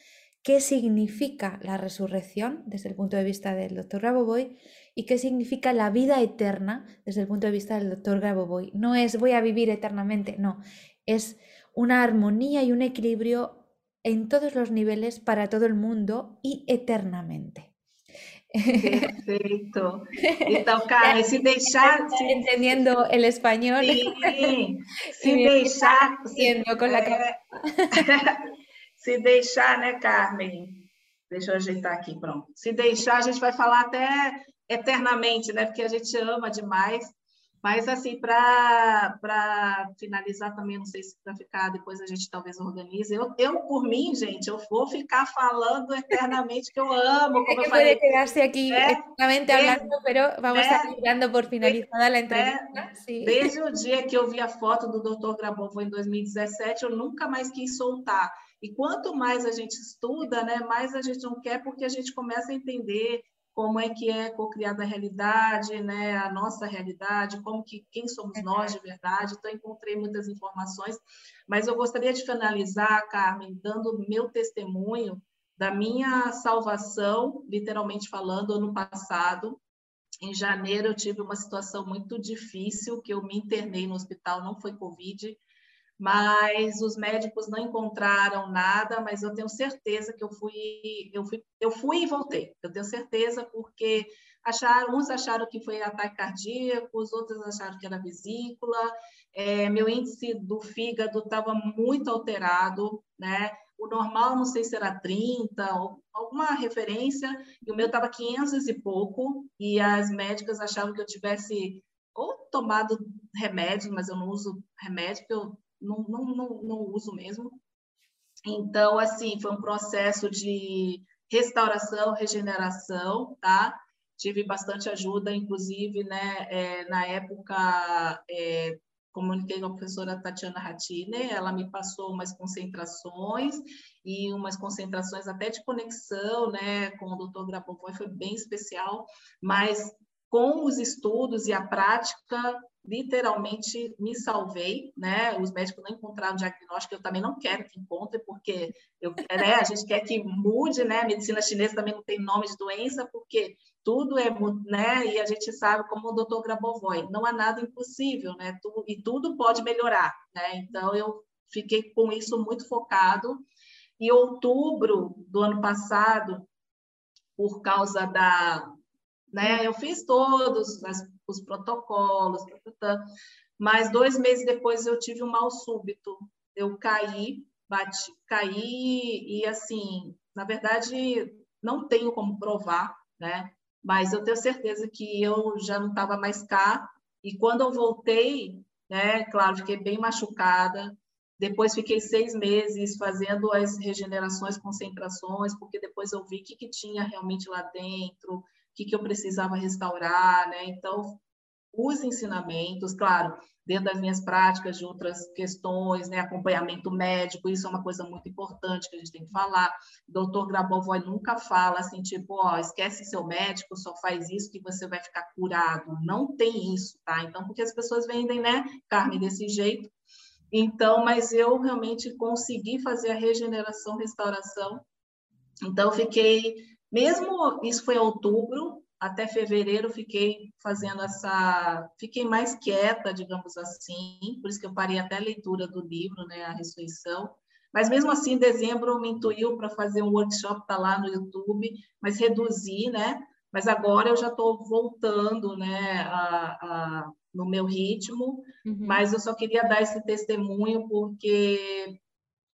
qué significa la resurrección desde el punto de vista del doctor Grabovoy y qué significa la vida eterna desde el punto de vista del doctor Grabovoy. No es voy a vivir eternamente, no, es una armonía y un equilibrio en todos los niveles, para todo el mundo y eternamente. Carmen, se deixar. Se... Entendiendo el español. Sim, se deixar. Se, con la é, se deixar, né, Carmen? Deixa eu ajeitar aqui, pronto. Se deixar, a gente vai falar até eternamente, né? Porque a gente ama demais. Mas, assim, para finalizar também, não sei se para ficar, depois a gente talvez organize. Eu, eu, por mim, gente, eu vou ficar falando eternamente que eu amo, como eu falei. quedarse aqui é, eternamente hablando, pero vamos é, dando por finalizada a entrevista. É, sí. Desde o dia que eu vi a foto do Dr. Grabon, foi em 2017, eu nunca mais quis soltar. E quanto mais a gente estuda, né, mais a gente não quer, porque a gente começa a entender como é que é co-criada a realidade, né, a nossa realidade, como que quem somos nós de verdade. Então encontrei muitas informações, mas eu gostaria de finalizar, Carmen, dando meu testemunho da minha salvação, literalmente falando, ano passado. Em janeiro eu tive uma situação muito difícil, que eu me internei no hospital, não foi covid, mas os médicos não encontraram nada, mas eu tenho certeza que eu fui, eu fui, eu fui e voltei. Eu tenho certeza porque acharam, uns acharam que foi ataque cardíaco, os outros acharam que era vesícula. É, meu índice do fígado estava muito alterado, né? O normal, não sei se era 30, ou alguma referência, e o meu estava 500 e pouco, e as médicas achavam que eu tivesse ou tomado remédio, mas eu não uso remédio, porque eu não, não, não, não uso mesmo. Então, assim, foi um processo de restauração, regeneração, tá? tive bastante ajuda, inclusive, né, é, na época, é, comuniquei com a professora Tatiana Ratine, ela me passou umas concentrações e umas concentrações até de conexão, né, com o doutor Grabovoi, foi bem especial, mas com os estudos e a prática, literalmente me salvei, né? Os médicos não encontraram diagnóstico, eu também não quero que encontre, porque eu, né, a gente quer que mude, né? A medicina chinesa também não tem nome de doença, porque tudo é, né? E a gente sabe, como o doutor Grabovoi, não há nada impossível, né? e tudo pode melhorar, né? Então, eu fiquei com isso muito focado. E outubro do ano passado, por causa da né? Eu fiz todos as, os protocolos, mas dois meses depois eu tive um mal súbito. Eu caí, bati, caí e assim, na verdade, não tenho como provar, né? Mas eu tenho certeza que eu já não estava mais cá. E quando eu voltei, né? Claro, fiquei bem machucada. Depois fiquei seis meses fazendo as regenerações, concentrações, porque depois eu vi o que, que tinha realmente lá dentro, que, que eu precisava restaurar, né? Então, os ensinamentos, claro, dentro das minhas práticas de outras questões, né, acompanhamento médico, isso é uma coisa muito importante que a gente tem que falar. O doutor Grabovoi nunca fala assim, tipo, ó, esquece seu médico, só faz isso que você vai ficar curado. Não tem isso, tá? Então, porque as pessoas vendem, né, carne desse jeito. Então, mas eu realmente consegui fazer a regeneração, restauração. Então, fiquei mesmo isso foi outubro, até fevereiro fiquei fazendo essa, fiquei mais quieta, digamos assim, por isso que eu parei até a leitura do livro, né, a ressurreição. Mas mesmo assim, em dezembro me intuiu para fazer um workshop, tá lá no YouTube, mas reduzi, né? Mas agora eu já estou voltando, né, a, a, no meu ritmo. Uhum. Mas eu só queria dar esse testemunho porque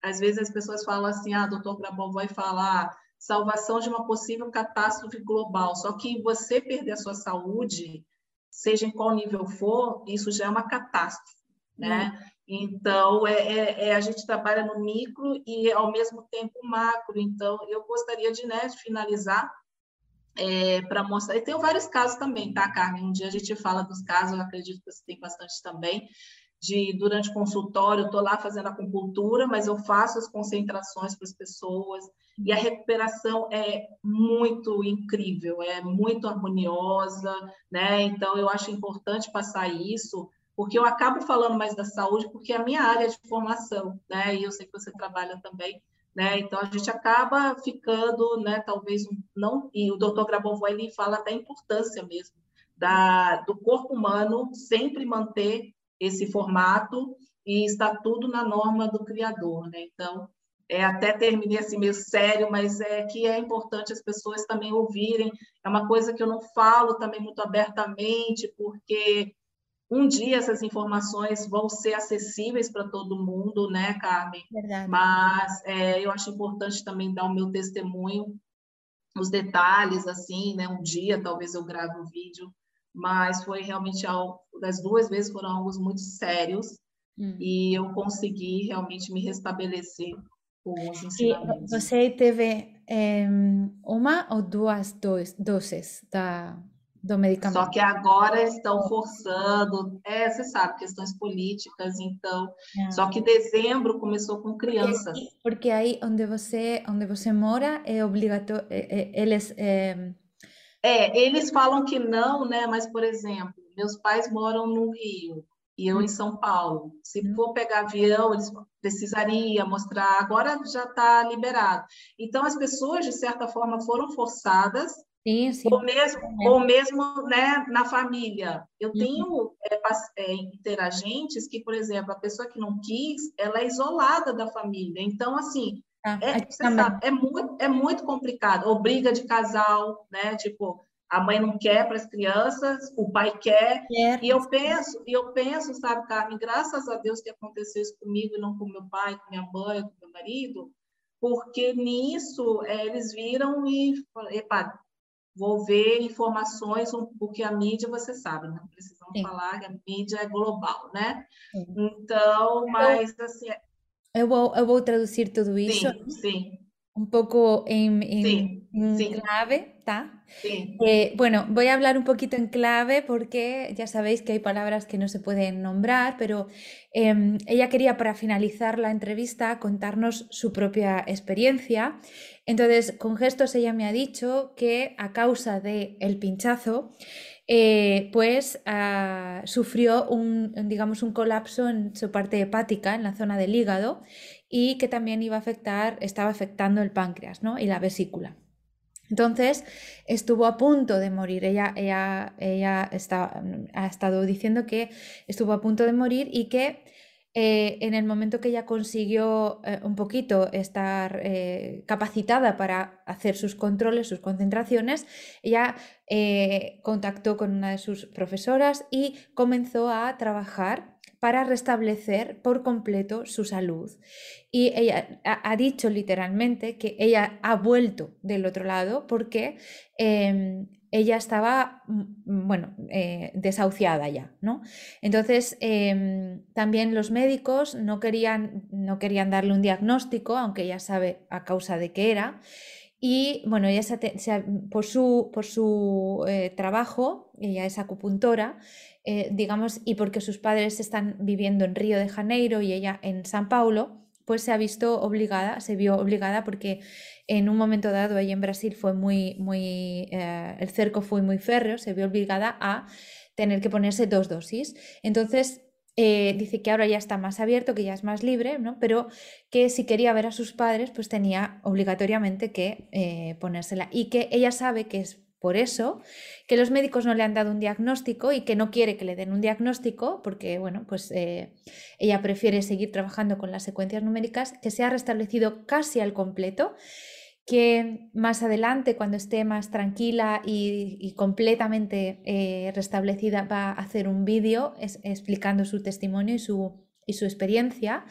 às vezes as pessoas falam assim, ah, doutor Grabon vai falar salvação de uma possível catástrofe global. Só que você perder a sua saúde, seja em qual nível for, isso já é uma catástrofe, né? Uhum. Então, é, é, é, a gente trabalha no micro e, ao mesmo tempo, macro. Então, eu gostaria de, né, de finalizar é, para mostrar. E tem vários casos também, tá, Carmen? Um dia a gente fala dos casos, eu acredito que você tem bastante também, de durante consultório, estou lá fazendo acupuntura, mas eu faço as concentrações para as pessoas, e a recuperação é muito incrível, é muito harmoniosa, né? Então, eu acho importante passar isso, porque eu acabo falando mais da saúde, porque é a minha área de formação, né? E eu sei que você trabalha também, né? Então, a gente acaba ficando, né? Talvez não... E o doutor Grabovoi, ele fala da importância mesmo da, do corpo humano sempre manter esse formato e está tudo na norma do criador, né? Então, é, até terminei assim meio sério, mas é que é importante as pessoas também ouvirem. É uma coisa que eu não falo também muito abertamente, porque um dia essas informações vão ser acessíveis para todo mundo, né, Carmen? Verdade. Mas é, eu acho importante também dar o meu testemunho, os detalhes, assim, né? Um dia talvez eu grave um vídeo mas foi realmente algo, das duas vezes foram algo muito sérios hum. e eu consegui realmente me restabelecer com os ensinamentos. E você teve é, uma ou duas doses da, do medicamento? Só que agora estão forçando, é, você sabe, questões políticas, então. É. Só que dezembro começou com crianças. Porque, porque aí onde você, onde você mora é obrigatório, é, é, eles é, eles falam que não, né? Mas, por exemplo, meus pais moram no Rio e eu em São Paulo. Se for pegar avião, eles precisariam mostrar. Agora já está liberado. Então, as pessoas, de certa forma, foram forçadas Sim, sim. Ou mesmo, é. ou mesmo né, na família. Eu uhum. tenho é, é, interagentes que, por exemplo, a pessoa que não quis, ela é isolada da família. Então, assim, ah, é, sabe, é, muito, é muito complicado. Ou briga de casal, né? Tipo, a mãe não quer para as crianças, o pai quer. É. E eu penso, e eu penso, sabe, Carmen, graças a Deus que aconteceu isso comigo e não com meu pai, com minha mãe, com meu marido, porque nisso é, eles viram e epa, vou ver informações, porque a mídia, você sabe, não precisamos Sim. falar que a mídia é global, né? Sim. Então, mas assim, é Eu vou, eu traduzir todo isso. Sim, sim, em sim. clave, entrevista. Eh, bueno, voy a hablar un poquito en clave porque ya sabéis que hay palabras que no se pueden nombrar, pero em, ella quería para finalizar la entrevista contarnos su propia experiencia. Entonces, con gestos ella me ha dicho que a causa del el pinchazo, eh, pues ah, sufrió un, digamos, un colapso en su parte hepática, en la zona del hígado, y que también iba a afectar, estaba afectando el páncreas ¿no? y la vesícula. Entonces estuvo a punto de morir. Ella, ella, ella está, ha estado diciendo que estuvo a punto de morir y que eh, en el momento que ella consiguió eh, un poquito estar eh, capacitada para hacer sus controles, sus concentraciones, ella contactó con una de sus profesoras y comenzó a trabajar para restablecer por completo su salud. Y ella ha, dicho literalmente que ella ha vuelto del otro lado porque em, ella estaba, mm, bueno, eh, desahuciada ya, ¿no? Entonces, em, también los médicos no querían, no querían darle un diagnóstico, aunque ella sabe a causa de qué era. Y bueno, ella por su, por su eh, trabajo, ella es acupuntora, eh, digamos, y porque sus padres están viviendo en Río de Janeiro y ella en San Paulo, pues se ha visto obligada, se vio obligada porque en un momento dado ella en Brasil fue muy, muy, eh, el cerco fue muy férreo, se vio obligada a tener que ponerse dos dosis. Entonces, eh, dice que ahora ya está más abierto, que ya es más libre, ¿no? pero que si quería ver a sus padres, pues tenía obligatoriamente que eh, ponérsela y que ella sabe que es por eso que los médicos no le han dado un diagnóstico y que no quiere que le den un diagnóstico porque, bueno, pues eh, ella prefiere seguir trabajando con las secuencias numéricas, que se ha restablecido casi al completo, que más adelante, cuando esté más tranquila y, completamente eh, restablecida, va a hacer un vídeo explicando su testimonio y su, y su experiencia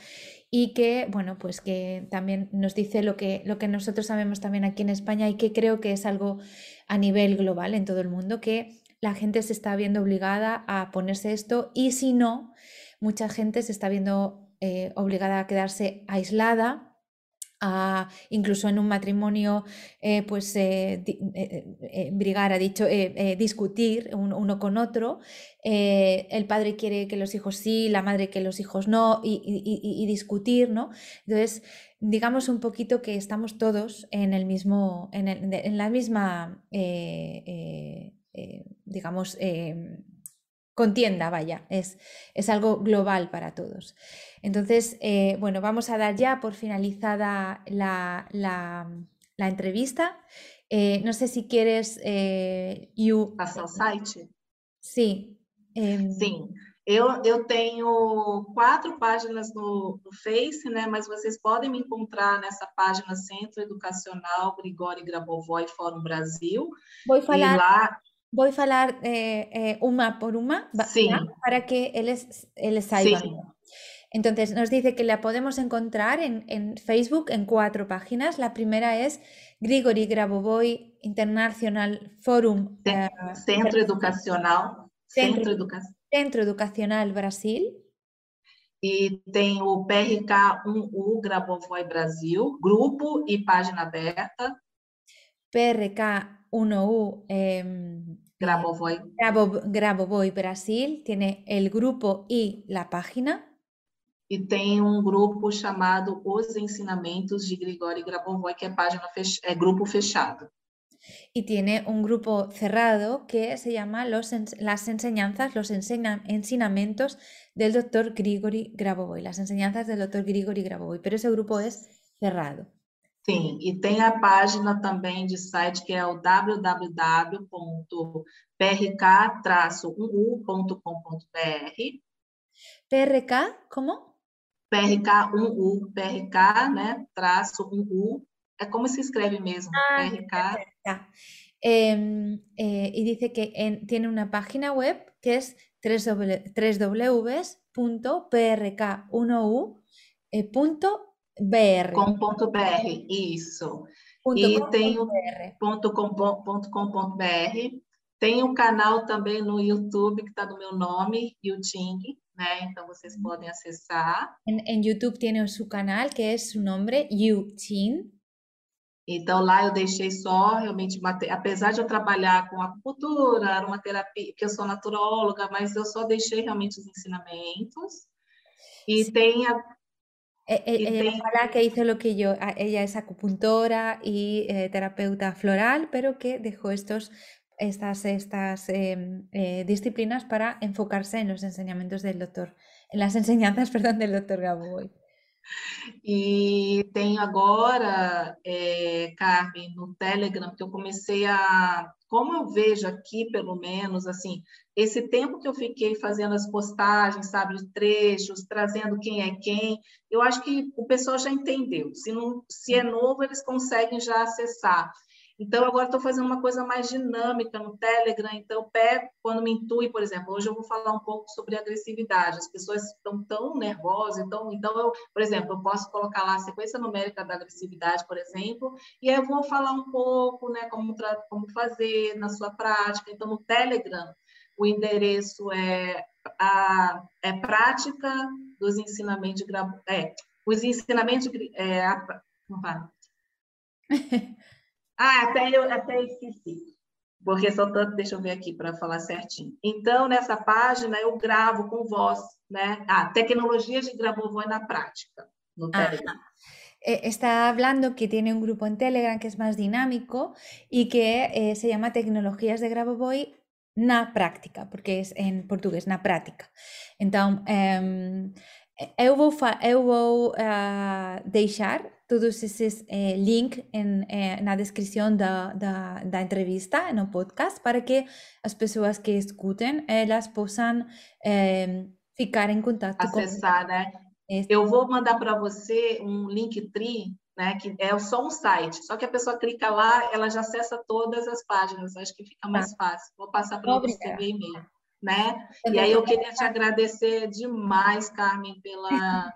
y que, bueno, pues que también nos dice lo que, lo que nosotros sabemos también aquí en España y que creo que es algo a nivel global en todo el mundo, que la gente se está viendo obligada a ponerse esto y si no, mucha gente se está viendo eh, obligada a quedarse aislada incluso en un matrimonio, eh, pues eh, Brigar ha dicho discutir uno con otro. el padre quiere que los hijos sí, la madre que los hijos no, y, discutir, ¿no? Entonces, digamos un poquito que estamos todos en el mismo, en, en la misma, digamos, contienda, vaya, es, es algo global para todos. Entonces, eh, bueno, vamos a dar ya por finalizada la, entrevista. Eh, no sé si quieres, eh, you... Passar site? Sim. Sim. Eu, eu tenho quatro páginas no, no Face, né? Mas vocês podem me encontrar nessa página Centro Educacional Grigori Grabovoi Fórum Brasil. Vou falar, lá... vou falar uma por uma para que eles, eles saibam. Sim. Entonces nos dice que la podemos encontrar en, Facebook en cuatro páginas. La primera es Grigori Grabovoi International Forum. Eh, Centro Educacional. Centro, Educacional. Centro Educacional Brasil. E tem o PRK1U Grabovoi Brasil, grupo e página aberta. PRK1U eh, Grabovoi. Grabovoi Brasil tiene el grupo y la página. E tem um grupo chamado Os Ensinamentos de Grigori Grabovoi, que é página fech... é grupo fechado. Y tiene un grupo cerrado que se llama los, Las enseñanzas, los enseña, ensinamentos del doctor Grigori Grabovoi, las enseñanzas del doctor Grigori Grabovoi, pero ese grupo es cerrado. Sim, e tem a página também de site que é o www.prk-1u.com.br. PRK, como? PRK1U, PRK, né, traço 1U, é como se escreve mesmo, ah, PRK. Eh, eh, y dice que en, tiene una página web que es www.prk1u.br. Com.br, isso. e tem o .com.br. Tem o canal também no YouTube que está do meu nome, Yuting, né? Então vocês podem acessar. En YouTube tiene su canal que es su nombre, Yutin. Então, lá eu deixei só realmente, apesar de eu trabalhar com acupuntura, aromaterapia, que eu sou naturóloga, mas eu só deixei realmente os ensinamentos. Y sí. tenga... E, e, ella tem... que hizo lo que yo, ella es acupuntora y eh, terapeuta floral, pero que dejó estos, estas, estas eh, eh, disciplinas para enfocarse en los enseñamientos del doctor, en las enseñanzas, [LAUGHS] perdón, del doctor Gaboy. E tenho agora, é, Carmen, no Telegram, que eu comecei a. Como eu vejo aqui, pelo menos, assim, esse tempo que eu fiquei fazendo as postagens, sabe, de trechos, trazendo quem é quem, eu acho que o pessoal já entendeu. Se, não, se é novo, eles conseguem já acessar. Então, agora estou fazendo uma coisa mais dinâmica no Telegram. Então, pego, quando me intui, por exemplo, hoje eu vou falar um pouco sobre agressividade. As pessoas estão tão nervosas, então, então eu, por exemplo, eu posso colocar lá a sequência numérica da agressividade, por exemplo, e aí eu vou falar um pouco, né, como, como fazer na sua prática. Então, no Telegram, o endereço é a é prática dos ensinamentos de é, os ensinamentos é, a, não para. [LAUGHS] Ah, até eu até esqueci. Porque só tanto, deixa eu ver aqui para falar certinho. Então, nessa página, eu gravo com voz, né? Ah, tecnologias de Grabovoi na prática, no Telegram. Está hablando que tiene un grupo en Telegram que es más dinámico y que eh, se llama Tecnologías de Grabovoi na práctica, porque es en portugués, na práctica. Eh, eu vou, eu vou uh, deixar todos esses eh, links eh, na descrição da, da, da, entrevista, no podcast, para que as pessoas que escutem, elas possam eh, ficar em contato Acessar, com... né? Esse... Eu vou mandar para você um link tri, né, que é só um site, só que a pessoa clica lá, ela já acessa todas as páginas, acho que fica mais tá. fácil. Vou passar para você via e-mail né? E aí eu queria te agradecer demais, Carmen, pela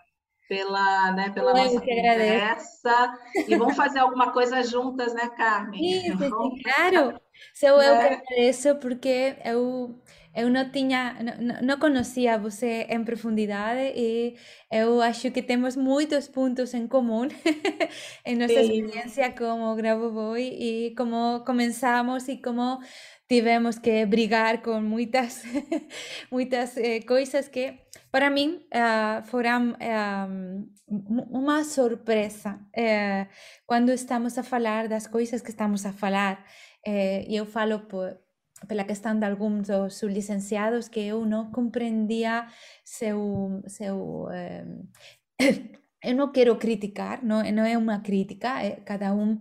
pela, né, pela eu nossa conversa. E vamos fazer alguma coisa juntas, né, Carmen? Sim, sim, claro. Sou eu que agradeço porque eu, eu não tinha, não, não conhecia você em profundidade e eu acho que temos muitos pontos em comum [LAUGHS] em nossa sim. experiência como Gravo Boy e como começamos e como tivemos que brigar con muchas, [LAUGHS] muchas eh, cosas que para mí uh, fueron uh, una sorpresa eh, cuando estamos a falar das coisas que estamos a falar. Eh, eu falo por, pela questão de alguns dos sublicenciados que eu não compreendia seu, seu eh, [COUGHS] eu não quero criticar, não, não é uma crítica, cada um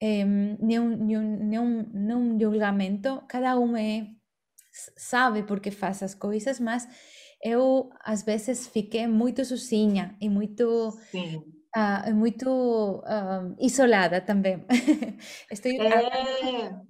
nenhum, nenhum, nenhum, nenhum julgamento, cada um é, sabe porque faz as coisas, mas eu às vezes fiquei muito sozinha e muito uh, muito uh, isolada também. [LAUGHS] Estou... É,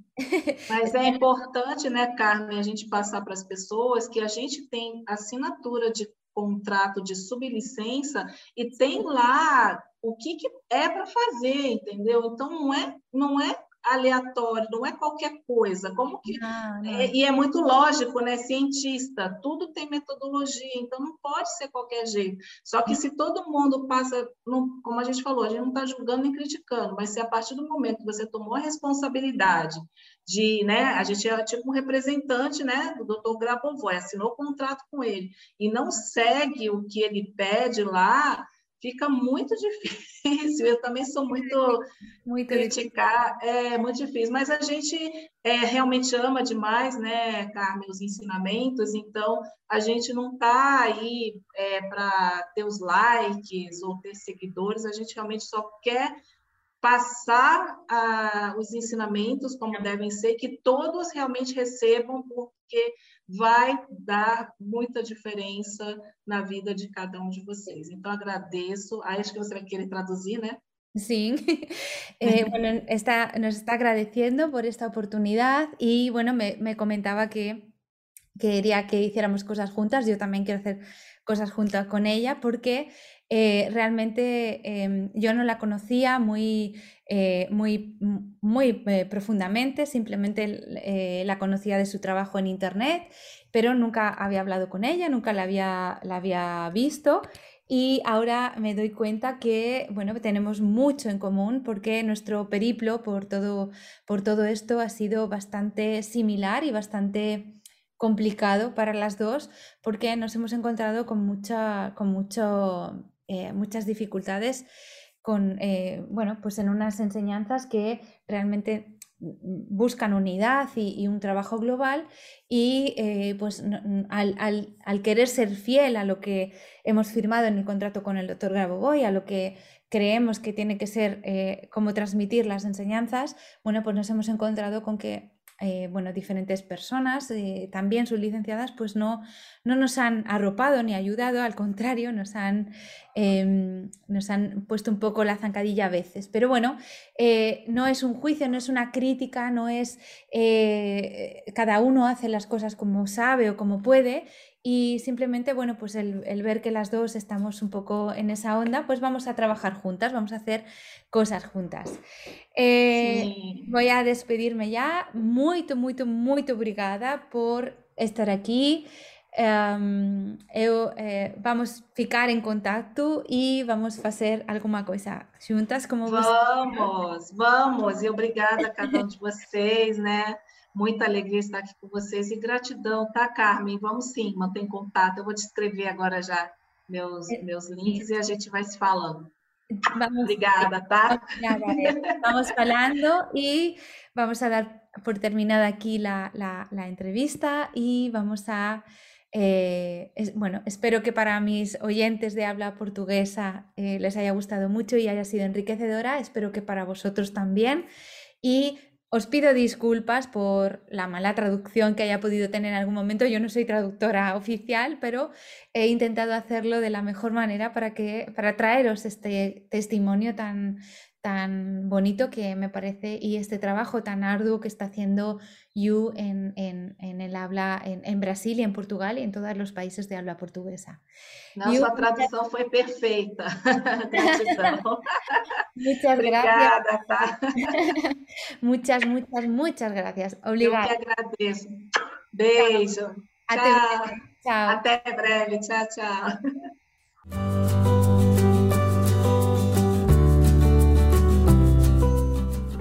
mas é importante, né, Carmen, a gente passar para as pessoas que a gente tem assinatura de contrato de sublicença e tem lá o que, que é para fazer, entendeu? Então não é, não é aleatório, não é qualquer coisa. Como que não, não. É, e é muito lógico, né? Cientista, tudo tem metodologia, então não pode ser qualquer jeito. Só que se todo mundo passa, não, como a gente falou, a gente não está julgando nem criticando, mas se a partir do momento que você tomou a responsabilidade de, né, a gente é tipo um representante, né, do Dr. Grabovoi, assinou o contrato com ele e não segue o que ele pede lá, fica muito [LAUGHS] difícil. Eu também sou muito, muito criticar, é muito difícil, mas a gente é, realmente ama demais, né, Carmen, os ensinamentos, então a gente não está aí é, para ter os likes ou ter seguidores, a gente realmente só quer passar ah, os ensinamentos como devem ser, que todos realmente recebam, porque vai dar muita diferença na vida de cada um de vocês. Então, agradeço. Aí, acho que você vai querer traduzir, né? Sí, [LAUGHS] eh, bueno, está, nos está agradeciendo por esta oportunidad y bueno, me, me comentaba que quería que hiciéramos cosas juntas, yo también quiero hacer cosas juntas con ella porque eh, realmente em, yo no la conocía muy, eh, muy, muy eh, profundamente, simplemente la conocía de su trabajo en Internet, pero nunca había hablado con ella, nunca la había, la había visto. y ahora me doy cuenta que, bueno, tenemos mucho en común porque nuestro periplo por todo, por todo esto ha sido bastante similar y bastante complicado para las dos porque nos hemos encontrado con, mucha, con mucho, eh, muchas dificultades con, eh, bueno, pues en unas enseñanzas que realmente buscan unidad y, un trabajo global y eh, pues al, querer ser fiel a lo que hemos firmado en el contrato con el doctor Grabovoi, a lo que creemos que tiene que ser eh, cómo transmitir las enseñanzas, bueno, pues nos hemos encontrado con que eh, bueno, diferentes personas, también licenciadas pues no, no nos han arropado ni ayudado, al contrario, nos han, em, nos han puesto un poco la zancadilla a veces. Pero bueno, eh, no es un juicio, no es una crítica, no es eh, cada uno hace las cosas como sabe o como puede y simplemente, bueno, pues el, ver que las dos estamos un poco en esa onda, pues vamos a trabajar juntas, vamos a hacer cosas juntas. Eh, voy a despedirme ya. Muy, muy, muy obrigada por estar aquí. Um, vamos a ficar em contato e vamos fazer alguma coisa juntas como Vamos, vamos. E obrigada a cada um de vocês, né? Muita alegria estar aqui com vocês e gratidão, tá, Carmen? Vamos sim, manter contato. Eu vou te escrever agora já meus, é, meus links e a gente vai se falando. Vamos, Obrigada, tá? Vamos falando e vamos a dar por terminada aqui a, a, a entrevista e vamos a Eh, bueno, espero que para mis oyentes de habla portuguesa eh, les haya gustado mucho y haya sido enriquecedora. Espero que para vosotros también. Y os pido disculpas por la mala traducción que haya podido tener en algún momento. Yo no soy traductora oficial, pero he intentado hacerlo de la mejor manera para, que, para traeros este testimonio tan, tan bonito que me parece y este trabajo tan arduo que está haciendo You en, en, el habla en, Brasil y en Portugal y en todos los países de habla portuguesa. No, su traducción fue perfecta. [LAUGHS] muchas gracias. [LAUGHS] muchas, muchas, muchas gracias. Obrigada. Yo te agradezco. Beijo. Chao. Hasta breve. Chao, chao.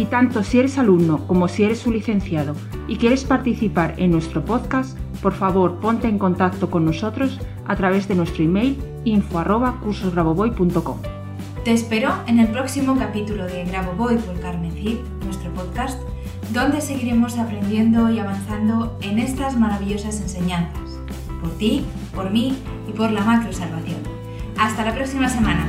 Y tanto si eres alumno como si eres un licenciado y quieres participar en nuestro podcast, por favor ponte en contacto con nosotros a través de nuestro email info@cursosgraboboy.com. Te espero en el próximo capítulo de Graboboy por Carmen Cid, nuestro podcast, donde seguiremos aprendiendo y avanzando en estas maravillosas enseñanzas, por ti, por mí y por la macro salvación. Hasta la próxima semana.